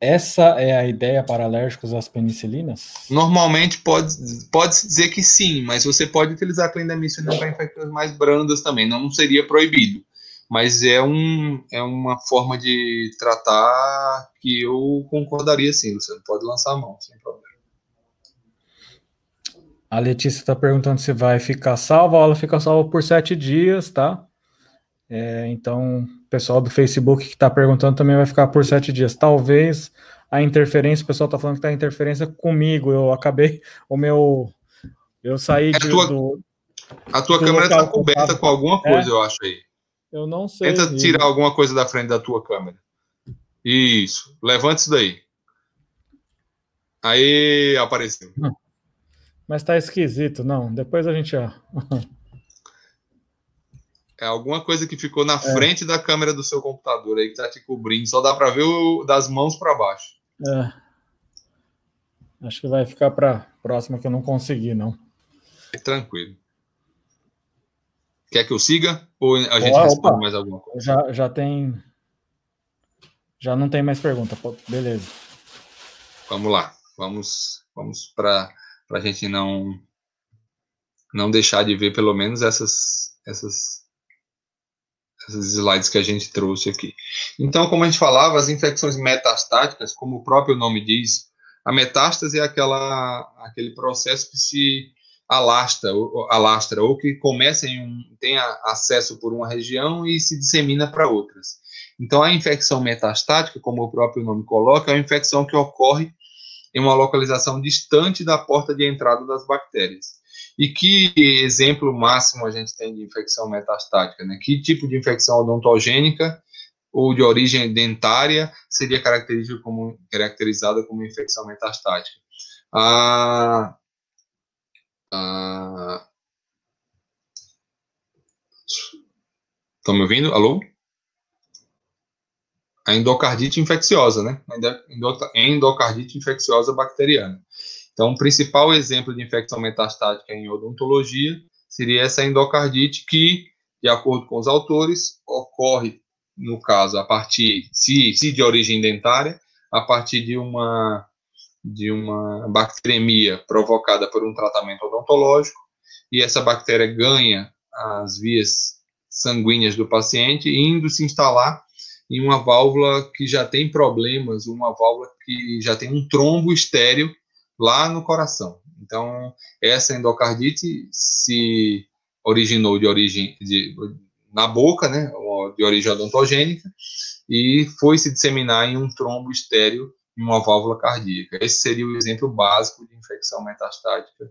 Essa é a ideia para alérgicos às penicilinas? Normalmente pode, pode dizer que sim, mas você pode utilizar clindamicina para infecções mais brandas também, não seria proibido. Mas é, um, é uma forma de tratar que eu concordaria sim, você pode lançar a mão, sem problema. A Letícia está perguntando se vai ficar salva. Ela fica salva por sete dias, tá? É, então, o pessoal do Facebook que está perguntando também vai ficar por sete dias. Talvez a interferência, o pessoal está falando que tá interferência comigo. Eu acabei, o meu. Eu saí é de, tua, do. A tua do câmera está coberta com alguma coisa, é? eu acho aí. Eu não sei. Tenta tirar alguma coisa da frente da tua câmera. Isso. Levante isso daí. Aí apareceu. Mas tá esquisito, não. Depois a gente. Ó. É alguma coisa que ficou na é. frente da câmera do seu computador aí que tá te cobrindo. Só dá para ver o, das mãos para baixo. É. Acho que vai ficar para próxima que eu não consegui, não. Tranquilo. Quer que eu siga? Ou a gente opa, responde mais alguma coisa? Já, já tem. Já não tem mais pergunta. Beleza. Vamos lá. Vamos, vamos para a gente não não deixar de ver pelo menos essas essas slides que a gente trouxe aqui. Então, como a gente falava, as infecções metastáticas, como o próprio nome diz, a metástase é aquela, aquele processo que se alastra, ou, alastra, ou que começa em um, tem acesso por uma região e se dissemina para outras. Então, a infecção metastática, como o próprio nome coloca, é uma infecção que ocorre em uma localização distante da porta de entrada das bactérias. E que exemplo máximo a gente tem de infecção metastática? Né? Que tipo de infecção odontogênica ou de origem dentária seria caracterizada como, caracterizada como infecção metastática? Ah, Estão me ouvindo? Alô? A endocardite infecciosa, né? Endocardite infecciosa bacteriana. Então, o principal exemplo de infecção metastática em odontologia seria essa endocardite que, de acordo com os autores, ocorre, no caso, a partir, se, se de origem dentária, a partir de uma, de uma bacteremia provocada por um tratamento odontológico, e essa bactéria ganha as vias sanguíneas do paciente, indo se instalar em uma válvula que já tem problemas, uma válvula que já tem um trombo estéreo lá no coração. Então, essa endocardite se originou de origem de, na boca, né, de origem odontogênica, e foi se disseminar em um trombo estéreo em uma válvula cardíaca. Esse seria o exemplo básico de infecção metastática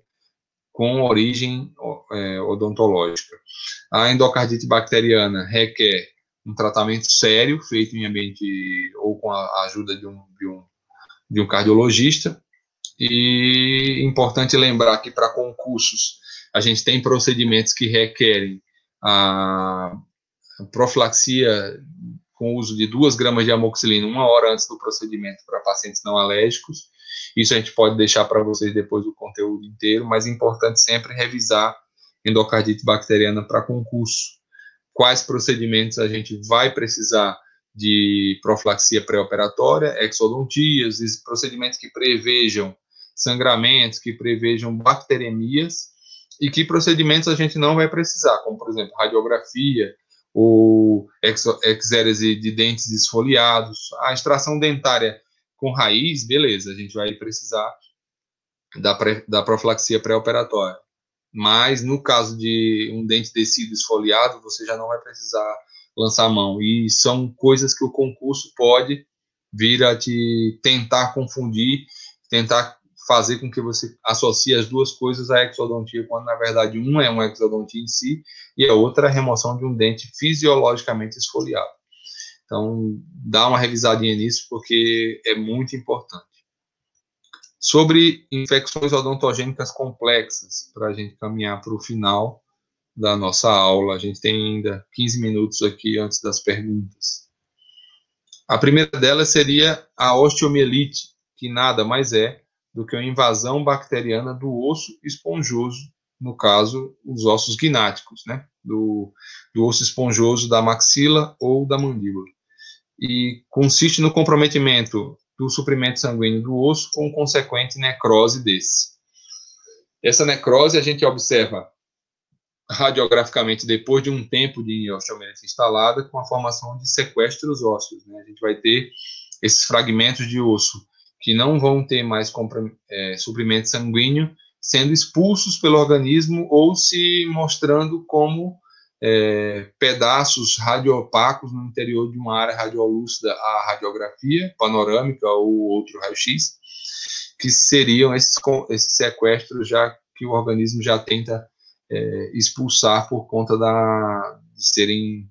com origem é, odontológica. A endocardite bacteriana requer um tratamento sério, feito em ambiente ou com a ajuda de um, de um, de um cardiologista, e importante lembrar que para concursos a gente tem procedimentos que requerem a profilaxia com o uso de 2 gramas de amoxicilina uma hora antes do procedimento para pacientes não alérgicos. Isso a gente pode deixar para vocês depois do conteúdo inteiro, mas é importante sempre revisar endocardite bacteriana para concurso. Quais procedimentos a gente vai precisar de profilaxia pré-operatória, exodontias, procedimentos que prevejam sangramentos, que prevejam bacteremias e que procedimentos a gente não vai precisar, como, por exemplo, radiografia ou exérese de dentes esfoliados, a extração dentária com raiz, beleza, a gente vai precisar da, pré, da profilaxia pré-operatória. Mas no caso de um dente descido esfoliado, você já não vai precisar lançar mão. E são coisas que o concurso pode vir a te tentar confundir, tentar fazer com que você associe as duas coisas à exodontia, quando na verdade uma é uma exodontia em si e a outra é a remoção de um dente fisiologicamente esfoliado. Então, dá uma revisadinha nisso, porque é muito importante. Sobre infecções odontogênicas complexas, para a gente caminhar para o final da nossa aula, a gente tem ainda 15 minutos aqui antes das perguntas. A primeira delas seria a osteomielite, que nada mais é do que uma invasão bacteriana do osso esponjoso, no caso, os ossos gnáticos, né? Do, do osso esponjoso da maxila ou da mandíbula. E consiste no comprometimento do suprimento sanguíneo do osso com consequente necrose desse. Essa necrose a gente observa radiograficamente depois de um tempo de osteomielite instalada com a formação de sequestros ósseos. Né? A gente vai ter esses fragmentos de osso que não vão ter mais é, suprimento sanguíneo sendo expulsos pelo organismo ou se mostrando como é, pedaços radioopacos no interior de uma área radiolúcida à radiografia panorâmica ou outro raio-x, que seriam esses, esses sequestros já que o organismo já tenta é, expulsar por conta da, de serem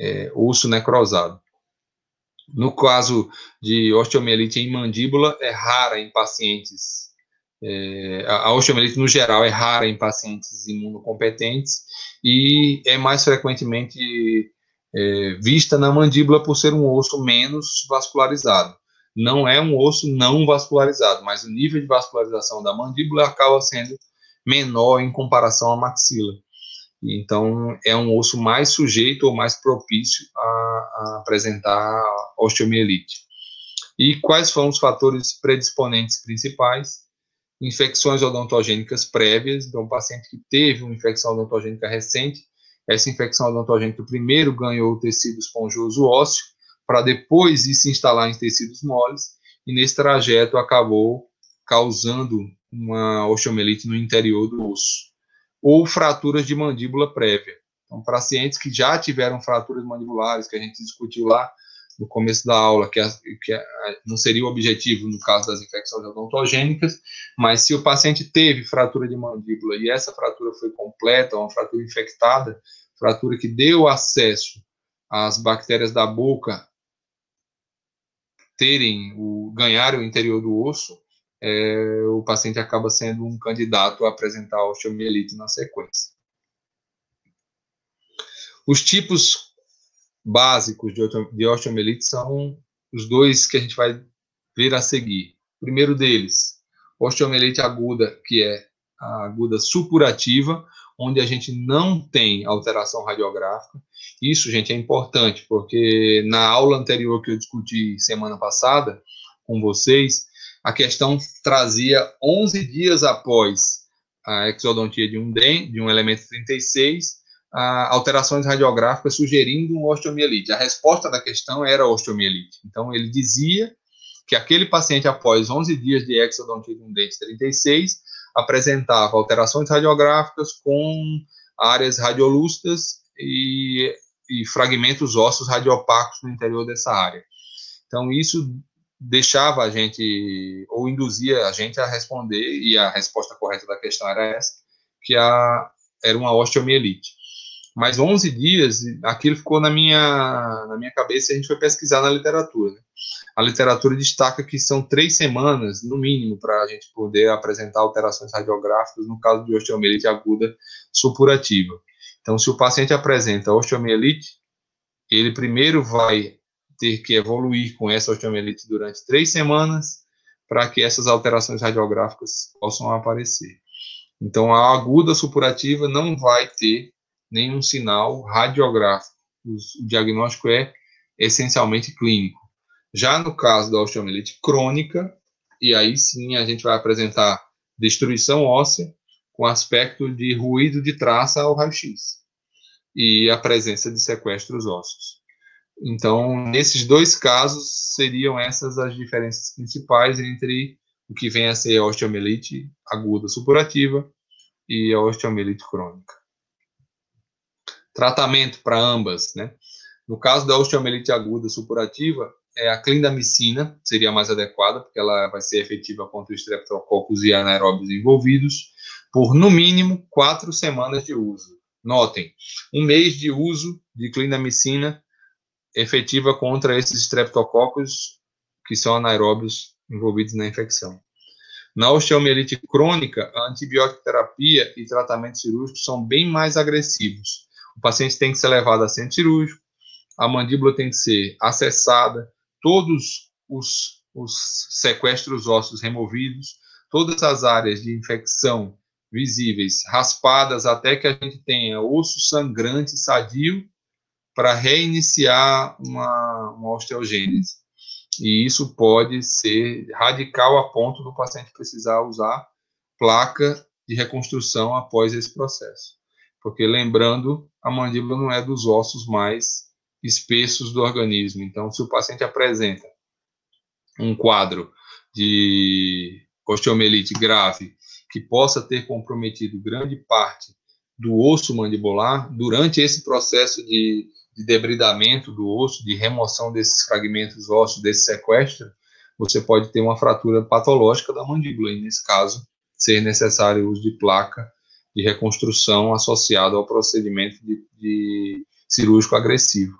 é, osso necrosado. No caso de osteomielite em mandíbula, é rara em pacientes é, a osteomielite, no geral, é rara em pacientes imunocompetentes e é mais frequentemente é, vista na mandíbula por ser um osso menos vascularizado. Não é um osso não vascularizado, mas o nível de vascularização da mandíbula acaba sendo menor em comparação à maxila. Então, é um osso mais sujeito ou mais propício a, a apresentar osteomielite. E quais foram os fatores predisponentes principais? Infecções odontogênicas prévias, então, paciente que teve uma infecção odontogênica recente, essa infecção odontogênica primeiro ganhou o tecido esponjoso ósseo, para depois ir se instalar em tecidos moles, e nesse trajeto acabou causando uma osteomielite no interior do osso. Ou fraturas de mandíbula prévia. Então, pacientes que já tiveram fraturas mandibulares, que a gente discutiu lá, no começo da aula, que, a, que a, não seria o objetivo no caso das infecções odontogênicas, mas se o paciente teve fratura de mandíbula e essa fratura foi completa, uma fratura infectada, fratura que deu acesso às bactérias da boca terem o o interior do osso, é, o paciente acaba sendo um candidato a apresentar osteomielite na sequência. Os tipos básicos de osteomielite são os dois que a gente vai ver a seguir. O primeiro deles, osteomielite aguda, que é a aguda supurativa, onde a gente não tem alteração radiográfica. Isso, gente, é importante, porque na aula anterior que eu discuti semana passada com vocês, a questão trazia 11 dias após a exodontia de um, de um elemento 36, alterações radiográficas sugerindo um osteomielite. A resposta da questão era osteomielite. Então, ele dizia que aquele paciente, após 11 dias de exodontia de dente 36, apresentava alterações radiográficas com áreas radiolúcidas e, e fragmentos ósseos radiopacos no interior dessa área. Então, isso deixava a gente, ou induzia a gente a responder, e a resposta correta da questão era essa, que a, era uma osteomielite. Mas 11 dias, aquilo ficou na minha, na minha cabeça e a gente foi pesquisar na literatura. Né? A literatura destaca que são três semanas, no mínimo, para a gente poder apresentar alterações radiográficas no caso de osteomielite aguda supurativa. Então, se o paciente apresenta osteomielite, ele primeiro vai ter que evoluir com essa osteomielite durante três semanas para que essas alterações radiográficas possam aparecer. Então, a aguda supurativa não vai ter nenhum sinal radiográfico. O diagnóstico é essencialmente clínico. Já no caso da osteomielite crônica, e aí sim a gente vai apresentar destruição óssea com aspecto de ruído de traça ao raio-x e a presença de sequestros ósseos. Então, nesses dois casos, seriam essas as diferenças principais entre o que vem a ser a osteomielite aguda supurativa e a osteomielite crônica tratamento para ambas, né? No caso da osteomielite aguda supurativa, é a clindamicina seria mais adequada, porque ela vai ser efetiva contra os streptococcus e anaeróbios envolvidos, por no mínimo quatro semanas de uso. Notem, um mês de uso de clindamicina efetiva contra esses streptococcus que são anaeróbios envolvidos na infecção. Na osteomielite crônica, a antibiótico terapia e tratamento cirúrgico são bem mais agressivos o paciente tem que ser levado a centro cirúrgico, a mandíbula tem que ser acessada, todos os, os sequestros ósseos removidos, todas as áreas de infecção visíveis raspadas até que a gente tenha osso sangrante sadio para reiniciar uma, uma osteogênese. E isso pode ser radical a ponto do paciente precisar usar placa de reconstrução após esse processo. Porque, lembrando, a mandíbula não é dos ossos mais espessos do organismo. Então, se o paciente apresenta um quadro de osteomielite grave que possa ter comprometido grande parte do osso mandibular, durante esse processo de, de debridamento do osso, de remoção desses fragmentos ósseos, desse sequestro, você pode ter uma fratura patológica da mandíbula, e nesse caso, ser necessário o uso de placa de reconstrução associado ao procedimento de, de cirúrgico agressivo,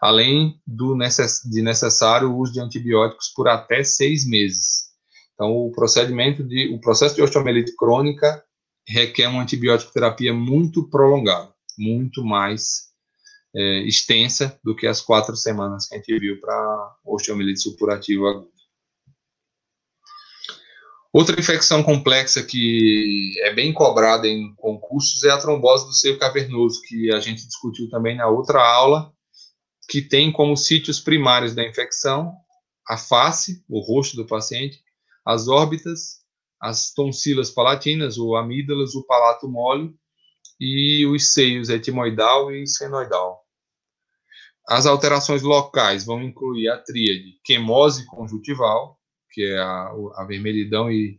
além do necess, de necessário uso de antibióticos por até seis meses. Então, o procedimento de, o processo de osteomielite crônica requer uma antibiótico terapia muito prolongada, muito mais é, extensa do que as quatro semanas que a gente viu para osteomielite supurativa aguda. Outra infecção complexa que é bem cobrada em concursos é a trombose do seio cavernoso, que a gente discutiu também na outra aula, que tem como sítios primários da infecção a face, o rosto do paciente, as órbitas, as tonsilas palatinas, ou amígdalas, o palato mole e os seios etimoidal e senoidal. As alterações locais vão incluir a tríade quemose conjuntival, que é a, a vermelhidão e,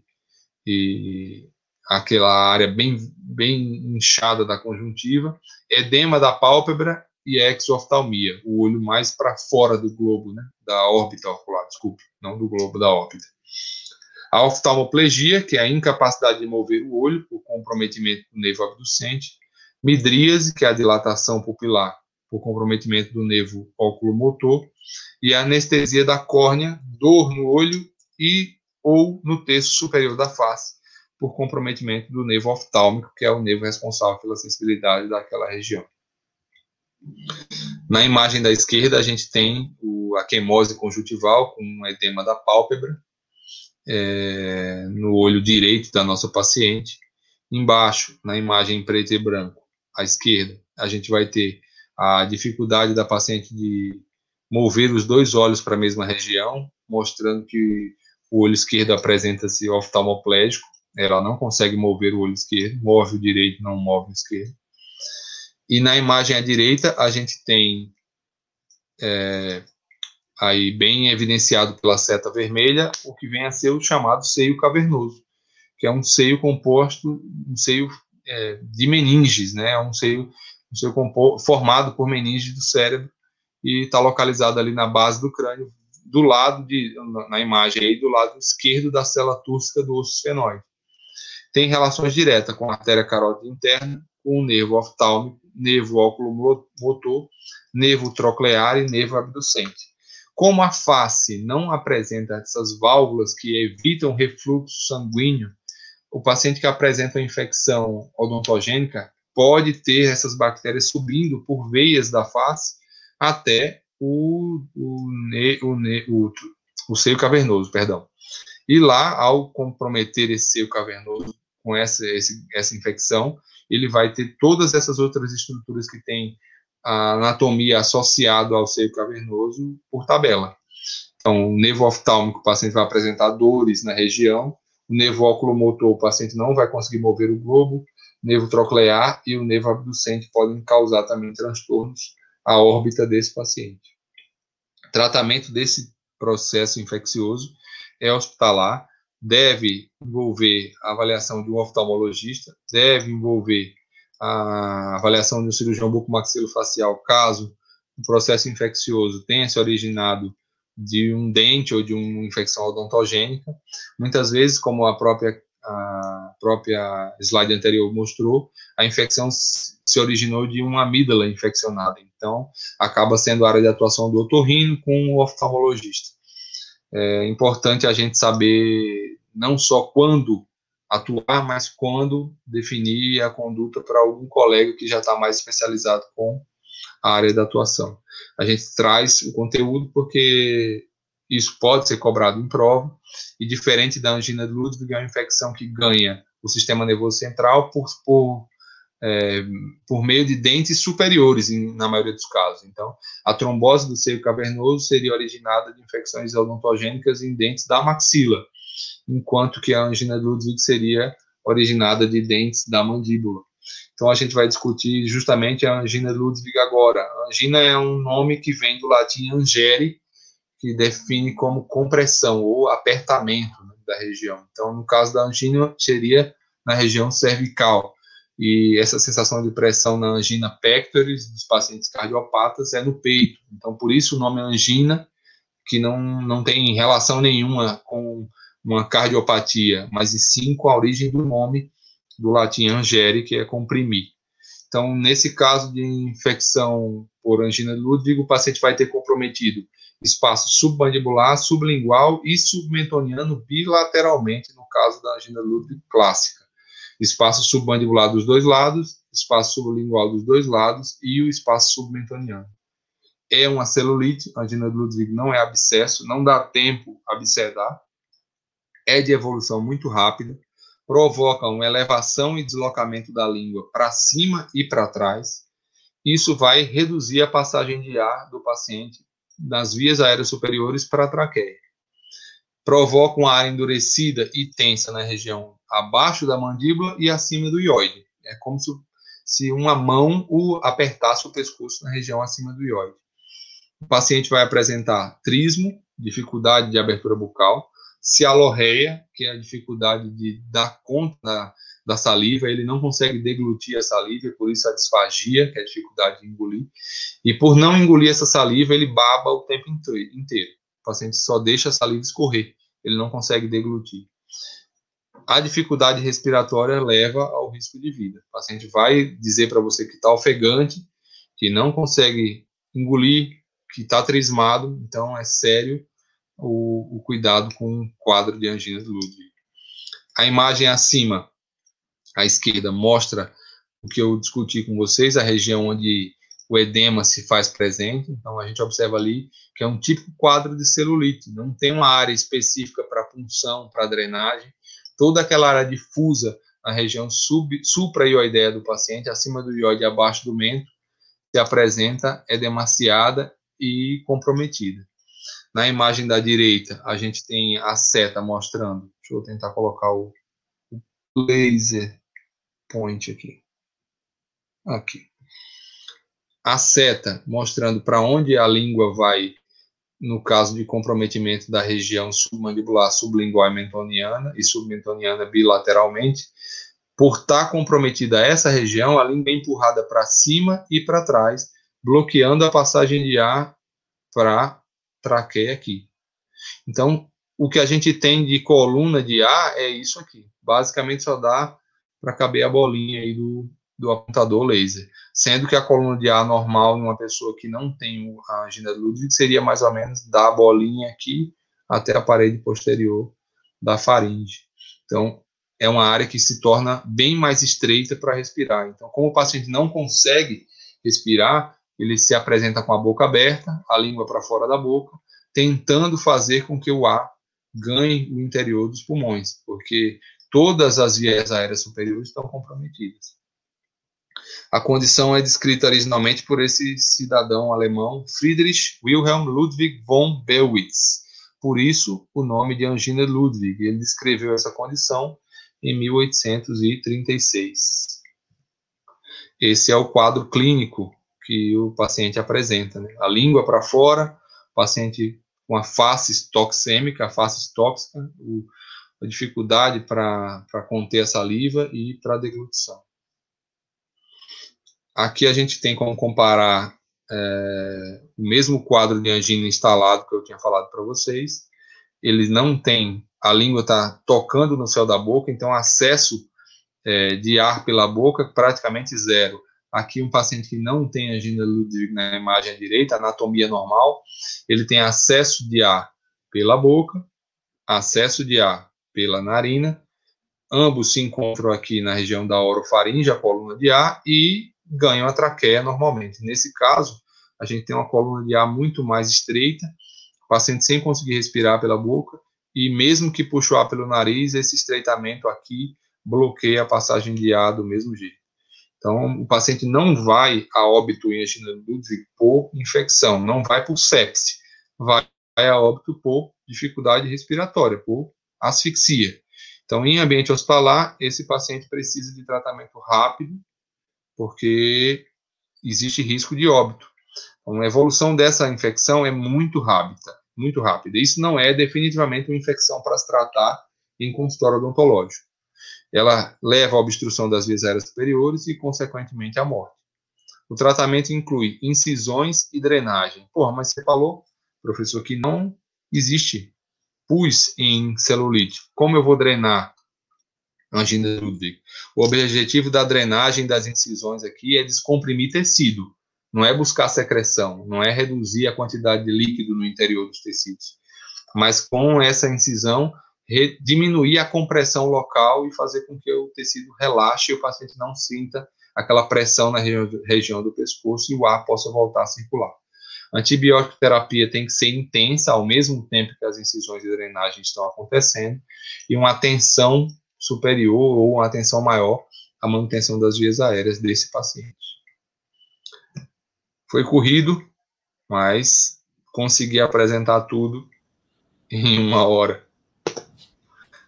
e aquela área bem, bem inchada da conjuntiva, edema da pálpebra e exoftalmia, o olho mais para fora do globo, né, da órbita ocular, desculpe, não do globo da órbita. A oftalmoplegia, que é a incapacidade de mover o olho por comprometimento do nervo abducente, midríase, que é a dilatação pupilar por comprometimento do nervo oculomotor, e a anestesia da córnea, dor no olho e ou no terço superior da face, por comprometimento do nervo oftálmico, que é o nervo responsável pela sensibilidade daquela região. Na imagem da esquerda, a gente tem o, a queimose conjuntival com um edema da pálpebra, é, no olho direito da nossa paciente. Embaixo, na imagem preto e branco, à esquerda, a gente vai ter a dificuldade da paciente de mover os dois olhos para a mesma região, mostrando que o olho esquerdo apresenta-se oftalmoplégico, ela não consegue mover o olho esquerdo, move o direito, não move o esquerdo. E na imagem à direita, a gente tem é, aí bem evidenciado pela seta vermelha o que vem a ser o chamado seio cavernoso, que é um seio composto, um seio é, de meninges, né? É um seio, um seio formado por meninges do cérebro e está localizado ali na base do crânio, do lado de, na imagem aí, do lado esquerdo da célula túrcica do osso esfenoide. Tem relações diretas com a artéria carótida interna, com o nervo oftálmico, nervo oculomotor, nervo troclear e nervo abducente. Como a face não apresenta essas válvulas que evitam refluxo sanguíneo, o paciente que apresenta infecção odontogênica pode ter essas bactérias subindo por veias da face até o, o, ne, o, ne, o, o seio cavernoso, perdão. E lá, ao comprometer esse seio cavernoso com essa, esse, essa infecção, ele vai ter todas essas outras estruturas que têm a anatomia associada ao seio cavernoso por tabela. Então, o nervo oftálmico, o paciente vai apresentar dores na região, o nervo oculomotor, o paciente não vai conseguir mover o globo, o nervo troclear e o nervo abducente podem causar também transtornos à órbita desse paciente tratamento desse processo infeccioso é hospitalar, deve envolver a avaliação de um oftalmologista, deve envolver a avaliação de um cirurgião bucomaxilofacial, caso o processo infeccioso tenha se originado de um dente ou de uma infecção odontogênica. Muitas vezes, como a própria a própria slide anterior mostrou, a infecção se originou de uma amígdala infeccionada. Então, acaba sendo a área de atuação do otorrino com o oftalmologista. É importante a gente saber não só quando atuar, mas quando definir a conduta para algum colega que já está mais especializado com a área da atuação. A gente traz o conteúdo porque isso pode ser cobrado em prova, e diferente da angina de Ludwig, é uma infecção que ganha o sistema nervoso central por, por, é, por meio de dentes superiores, em, na maioria dos casos. Então, a trombose do seio cavernoso seria originada de infecções odontogênicas em dentes da maxila, enquanto que a angina de Ludwig seria originada de dentes da mandíbula. Então, a gente vai discutir justamente a angina Ludwig agora. A angina é um nome que vem do latim angere, que define como compressão ou apertamento né, da região. Então, no caso da angina, seria na região cervical. e essa sensação de pressão na angina pectoris dos pacientes cardiopatas é no peito. Então, por isso o nome angina, que não, não tem relação nenhuma com uma cardiopatia, mas e sim com a origem do nome do latim angere, que é comprimir. Então, nesse caso de infecção por angina de Ludwig, o paciente vai ter comprometido espaço submandibular, sublingual e submentoniano bilateralmente, no caso da angina Ludwig clássica. Espaço submandibular dos dois lados, espaço sublingual dos dois lados e o espaço submentoniano. É uma celulite, a angina Ludwig não é abscesso, não dá tempo abscedar, é de evolução muito rápida, provoca uma elevação e deslocamento da língua para cima e para trás. Isso vai reduzir a passagem de ar do paciente nas vias aéreas superiores para a traqueia. Provoca uma área endurecida e tensa na região abaixo da mandíbula e acima do ióide. É como se, se uma mão o apertasse o pescoço na região acima do ióide. O paciente vai apresentar trismo, dificuldade de abertura bucal, cialorreia, que é a dificuldade de dar conta da, da saliva, ele não consegue deglutir a saliva, por isso a disfagia, que é a dificuldade de engolir. E por não engolir essa saliva, ele baba o tempo inteiro. O paciente só deixa a saliva escorrer, ele não consegue deglutir. A dificuldade respiratória leva ao risco de vida. O paciente vai dizer para você que está ofegante, que não consegue engolir, que está trismado, então é sério o, o cuidado com o quadro de angina de Ludwig. A imagem acima, à esquerda, mostra o que eu discuti com vocês, a região onde o edema se faz presente. Então, a gente observa ali que é um típico quadro de celulite, não tem uma área específica para punção, para drenagem. Toda aquela área difusa na região sub, supra-ioideia do paciente, acima do ióide e abaixo do mento, se apresenta edemaciada e comprometida. Na imagem da direita, a gente tem a seta mostrando. Deixa eu tentar colocar o, laser point aqui. Aqui. A seta mostrando para onde a língua vai no caso de comprometimento da região submandibular, sublingual e mentoniana e submentoniana bilateralmente. Por estar tá comprometida essa região, a língua é empurrada para cima e para trás, bloqueando a passagem de ar para traqueia aqui. Então, o que a gente tem de coluna de ar é isso aqui. Basicamente, só dá para caber a bolinha aí do, do apontador laser. Sendo que a coluna de ar normal em uma pessoa que não tem a angina de Ludwig seria mais ou menos da bolinha aqui até a parede posterior da faringe. Então, é uma área que se torna bem mais estreita para respirar. Então, como o paciente não consegue respirar, ele se apresenta com a boca aberta, a língua para fora da boca, tentando fazer com que o ar ganhe o interior dos pulmões, porque todas as vias aéreas superiores estão comprometidas. A condição é descrita originalmente por esse cidadão alemão Friedrich Wilhelm Ludwig von Bewitz. Por isso, o nome de angina Ludwig. Ele descreveu essa condição em 1836. Esse é o quadro clínico que o paciente apresenta. Né? A língua para fora, paciente com a face toxêmica, a face tóxica, o, a dificuldade para conter a saliva e para a deglutição. Aqui a gente tem como comparar é, o mesmo quadro de angina instalado que eu tinha falado para vocês. Ele não tem, a língua está tocando no céu da boca, então acesso é, de ar pela boca praticamente zero. Aqui um paciente que não tem angina Ludwig na imagem direita, anatomia normal, ele tem acesso de ar pela boca, acesso de ar pela narina, ambos se encontram aqui na região da orofaringe, a coluna de ar, e ganham a traqueia normalmente. Nesse caso, a gente tem uma coluna de ar muito mais estreita, o paciente sem conseguir respirar pela boca, e mesmo que puxe o ar pelo nariz, esse estreitamento aqui bloqueia a passagem de ar do mesmo jeito. Então, o paciente não vai a óbito em angina Ludwig por infecção, não vai por sepse, vai a óbito por dificuldade respiratória, por asfixia. Então, em ambiente hospitalar, esse paciente precisa de tratamento rápido, porque existe risco de óbito. Então, a evolução dessa infecção é muito rápida, muito rápida. Isso não é definitivamente uma infecção para se tratar em consultório odontológico. ela leva à obstrução das vias aéreas superiores e, consequentemente, à morte. O tratamento inclui incisões e drenagem. Porra, mas você falou, professor, que não existe pus em celulite. Como eu vou drenar angina Ludwig? O objetivo da drenagem das incisões aqui é descomprimir tecido, não é buscar secreção, não é reduzir a quantidade de líquido no interior dos tecidos. Mas com essa incisão, diminuir a compressão local e fazer com que o tecido relaxe e o paciente não sinta aquela pressão na região do pescoço e o ar possa voltar a circular. A antibiótico terapia tem que ser intensa ao mesmo tempo que as incisões de drenagem estão acontecendo e uma atenção superior ou uma atenção maior à manutenção das vias aéreas desse paciente. Foi corrido, mas consegui apresentar tudo em uma hora.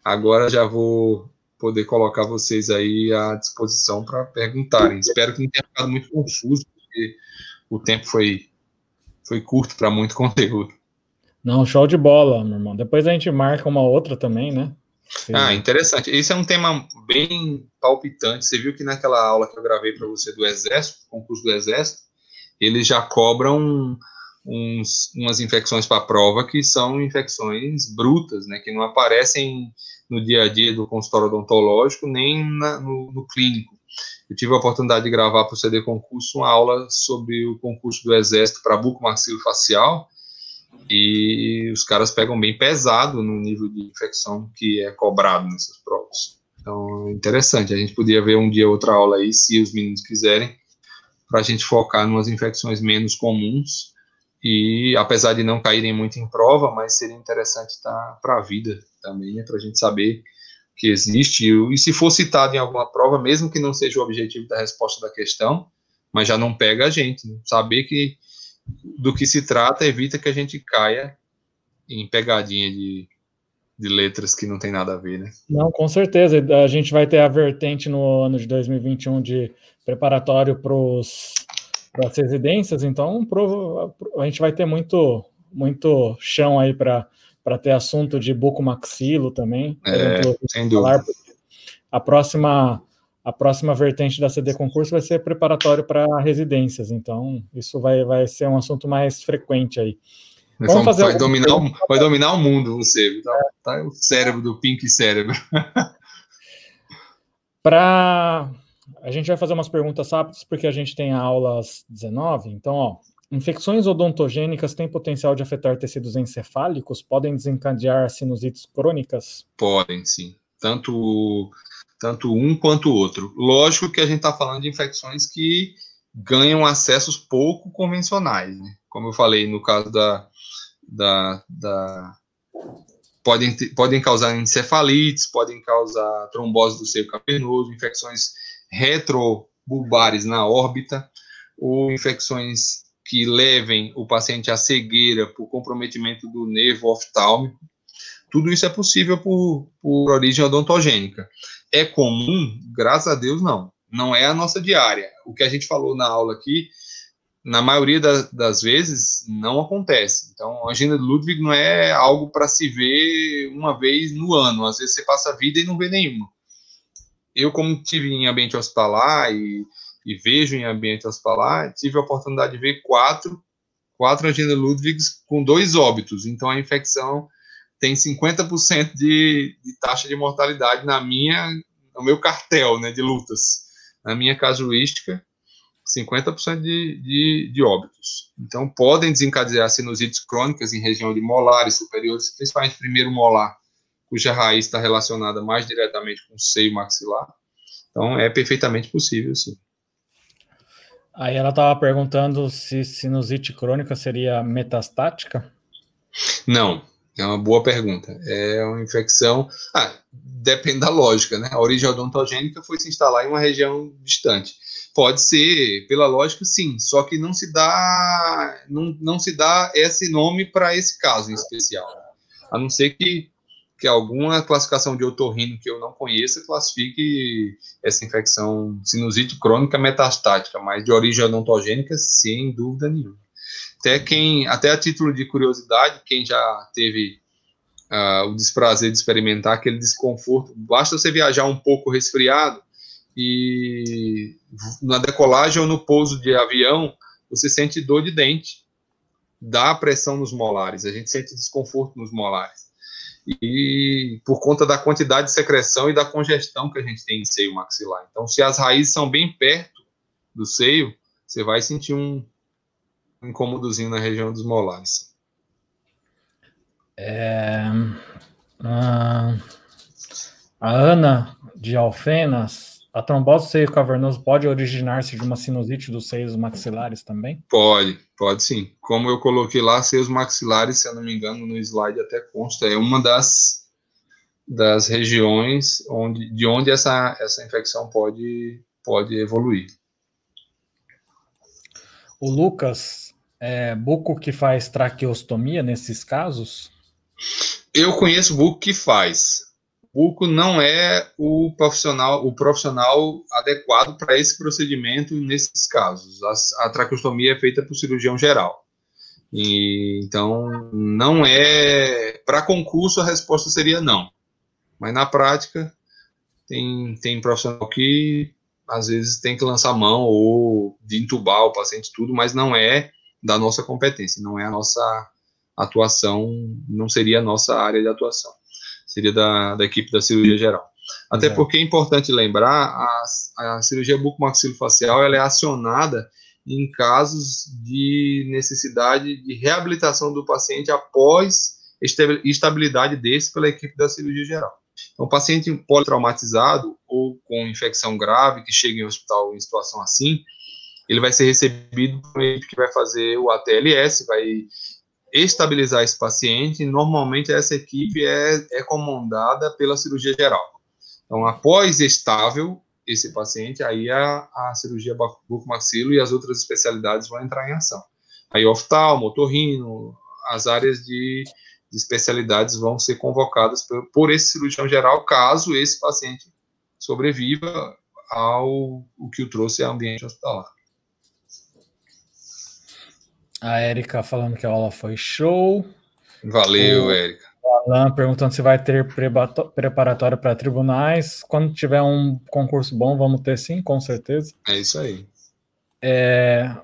Agora já vou poder colocar vocês aí à disposição para perguntarem. Espero que não tenha ficado muito confuso, porque o tempo foi, foi curto para muito conteúdo. Não, show de bola, meu irmão. Depois a gente marca uma outra também, né? Sim. Ah, interessante. Esse é um tema bem palpitante. Você viu que naquela aula que eu gravei para você do Exército, concurso do Exército, eles já cobram uns, umas infecções para prova que são infecções brutas, né, que não aparecem no dia a dia do consultório odontológico nem na, no, no, clínico. Eu tive a oportunidade de gravar para o CD Concurso uma aula sobre o concurso do Exército para bucomaxilofacial e os caras pegam bem pesado no nível de infecção que é cobrado nessas provas. Então, interessante. A gente podia ver um dia outra aula aí, se os meninos quiserem, para a gente focar em umas infecções menos comuns e apesar de não caírem muito em prova, mas seria interessante estar tá para a vida também, né, para a gente saber que existe, e se for citado em alguma prova, mesmo que não seja o objetivo da resposta da questão, mas já não pega a gente, né? saber que do que se trata evita que a gente caia em pegadinha de, de letras que não tem nada a ver, né? Não, com certeza, a gente vai ter a vertente no ano de 2021 de preparatório para as residências, então a gente vai ter muito, muito chão aí para ter assunto de bucomaxilo também. É, sem dúvida. A próxima, a próxima vertente da CD concurso vai ser preparatório para residências, então isso vai, vai ser um assunto mais frequente aí. Vamos fazer vai, dominar o, vai dominar o mundo, você. Tá, tá o cérebro do Pink Cérebro. para a gente vai fazer umas perguntas rápidas porque a gente tem a aula às 19. Então, ó, infecções odontogênicas têm potencial de afetar tecidos encefálicos? Podem desencadear sinusites crônicas? Podem, sim. Tanto, tanto um quanto o outro. Lógico que a gente está falando de infecções que ganham acessos pouco convencionais, né? Como eu falei no caso da, da, da podem, podem causar encefalites, podem causar trombose do seio cavernoso, infecções retrobulbares na órbita, ou infecções que levem o paciente à cegueira por comprometimento do nervo oftálmico. Tudo isso é possível por, por origem odontogênica. É comum? Graças a Deus, não. Não é a nossa diária. O que a gente falou na aula aqui, na maioria das, das vezes, não acontece. Então, a angina de Ludwig não é algo para se ver uma vez no ano. Às vezes você passa a vida e não vê nenhuma eu, como tive em ambiente hospitalar e, e, vejo em ambiente hospitalar, tive a oportunidade de ver quatro, quatro angina Ludwigs com dois óbitos. Então, a infecção tem 50% de, de taxa de mortalidade na minha, no meu cartel né, de lutas. Na minha casuística, 50% de, de, de óbitos. Então, podem desencadear sinusites crônicas em região de molares superiores, principalmente primeiro molar, cuja raiz está relacionada mais diretamente com o seio maxilar. Então, é perfeitamente possível, sim. Aí ela estava perguntando se sinusite crônica seria metastática? Não, é uma boa pergunta. É uma infecção. Ah, depende da lógica, né? A origem odontogênica foi se instalar em uma região distante. Pode ser, pela lógica, sim, só que não se dá, não, não se dá esse nome para esse caso em especial. A não ser que que alguma classificação de otorrino que eu não conheça classifique essa infecção sinusite crônica metastática, mas de origem odontogênica, sem dúvida nenhuma. Até quem, até a título de curiosidade, quem já teve uh, o desprazer de experimentar aquele desconforto. Basta você viajar um pouco resfriado e na decolagem ou no pouso de avião você sente dor de dente, dá pressão nos molares, a gente sente desconforto nos molares. E por conta da quantidade de secreção e da congestão que a gente tem em seio maxilar. Então, se as raízes são bem perto do seio, você vai sentir um incômodozinho na região dos molares. É, a, a Ana de Alfenas, a trombose seio cavernoso pode originar-se de uma sinusite dos seios maxilares também? Pode, pode sim. Como eu coloquei lá, seios maxilares, se eu não me engano, no slide até consta, é uma das, das regiões onde, de onde essa, essa infecção pode, pode evoluir. O Lucas, é buco que faz traqueostomia nesses casos? Eu conheço buco que faz. Buco não é o profissional, o profissional adequado para esse procedimento nesses casos. A, a é feita por cirurgião geral. E, então, não é. Para concurso, a resposta seria não. Mas na prática, tem, tem profissional que às vezes tem que lançar mão ou de entubar o paciente tudo, mas não é da nossa competência, não é a nossa atuação, não seria a nossa área de atuação, seria da, da equipe da cirurgia geral. Até porque é importante lembrar, a, a cirurgia bucomaxilofacial ela é acionada em casos de necessidade de reabilitação do paciente após estabilidade desse pela equipe da cirurgia geral. Então, paciente politraumatizado ou com infecção grave que chega em hospital em situação assim, ele vai ser recebido por uma equipe que vai fazer o ATLS, vai estabilizar esse paciente. Normalmente, essa equipe é, é comandada pela cirurgia geral. Então, após estável esse paciente, aí a, a cirurgia bucomaxilo e as outras especialidades vão entrar em ação. Aí, oftalmo, otorrino, as áreas de de especialidades vão ser convocadas por, por esse cirurgião geral, caso esse paciente sobreviva ao o que o trouxe ao ambiente hospitalar. A Érica falando que a aula foi show. Valeu, Érica. Alan perguntando se vai ter preparatório para tribunais. Quando tiver um concurso bom, vamos ter sim, com certeza. É isso aí. É,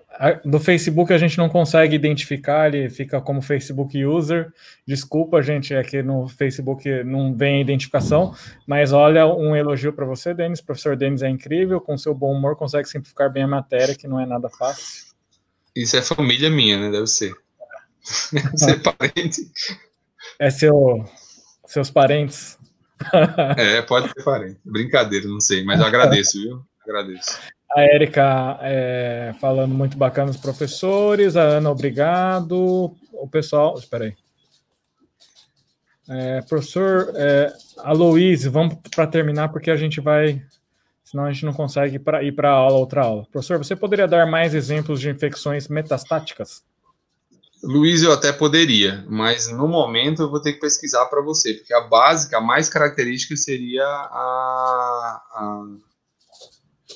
do Facebook a gente não consegue identificar, ele fica como Facebook user. Desculpa, gente, é no Facebook não vem a identificação, mas olha um elogio para você, Denis. O professor Denis é incrível, com seu bom humor consegue simplificar bem a matéria, que não é nada fácil. Isso é família minha, né? Deve ser. Deve ser parente. É seu, seus parentes. é, pode ser parente. Brincadeira, não sei, mas eu agradeço, viu? Agradeço. A Érica é, falando muito bacana dos professores, a Ana, obrigado. O pessoal, espera aí. É, professor é, Aloysio, vamos para terminar, porque a gente vai, senão a gente não consegue pra, ir para aula, outra aula. Professor, você poderia dar mais exemplos de infecções metastáticas? Luiz, eu até poderia, mas no momento eu vou ter que pesquisar para você, porque a básica, a mais característica seria a, a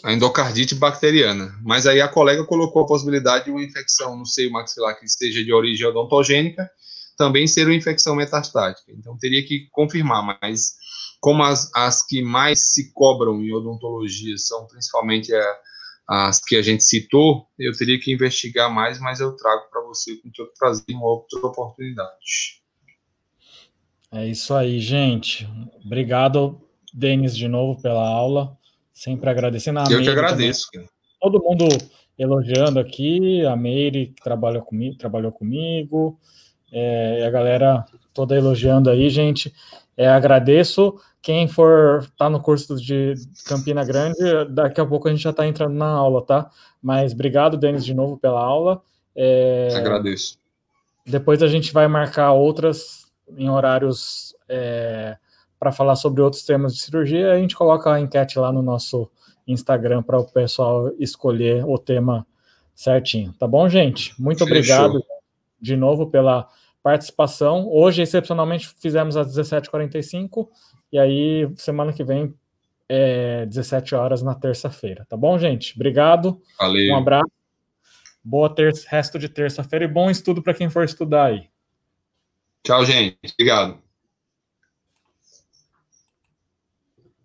a endocardite bacteriana. Mas aí a colega colocou a possibilidade de uma infecção no seio maxilar que seja de origem odontogênica, também ser uma infecção metastática. Então teria que confirmar, mas como as, as que mais se cobram em odontologia são principalmente a, as que a gente citou, eu teria que investigar mais, mas eu trago para você com todo prazer em outra oportunidade. É isso aí, gente. Obrigado, Denis, de novo pela aula. Sempre agradecendo a Eu Meire que agradeço. Todo mundo elogiando aqui, a Meire que trabalha comigo, trabalhou comigo, é, a galera toda elogiando aí, gente. É, agradeço. Quem for estar tá no curso de Campina Grande, daqui a pouco a gente já está entrando na aula, tá? Mas obrigado, Denis, de novo pela aula. É, agradeço. Depois a gente vai marcar outras em horários é, para falar sobre outros temas de cirurgia, a gente coloca a enquete lá no nosso Instagram para o pessoal escolher o tema certinho. Tá bom, gente? Muito Fechou. obrigado de novo pela participação. Hoje, excepcionalmente, fizemos às 17h45 e aí semana que vem é 17 horas na terça-feira. Tá bom, gente? Obrigado. Valeu. Um abraço. Boa terça, resto de terça-feira e bom estudo para quem for estudar aí. Tchau, gente. Obrigado.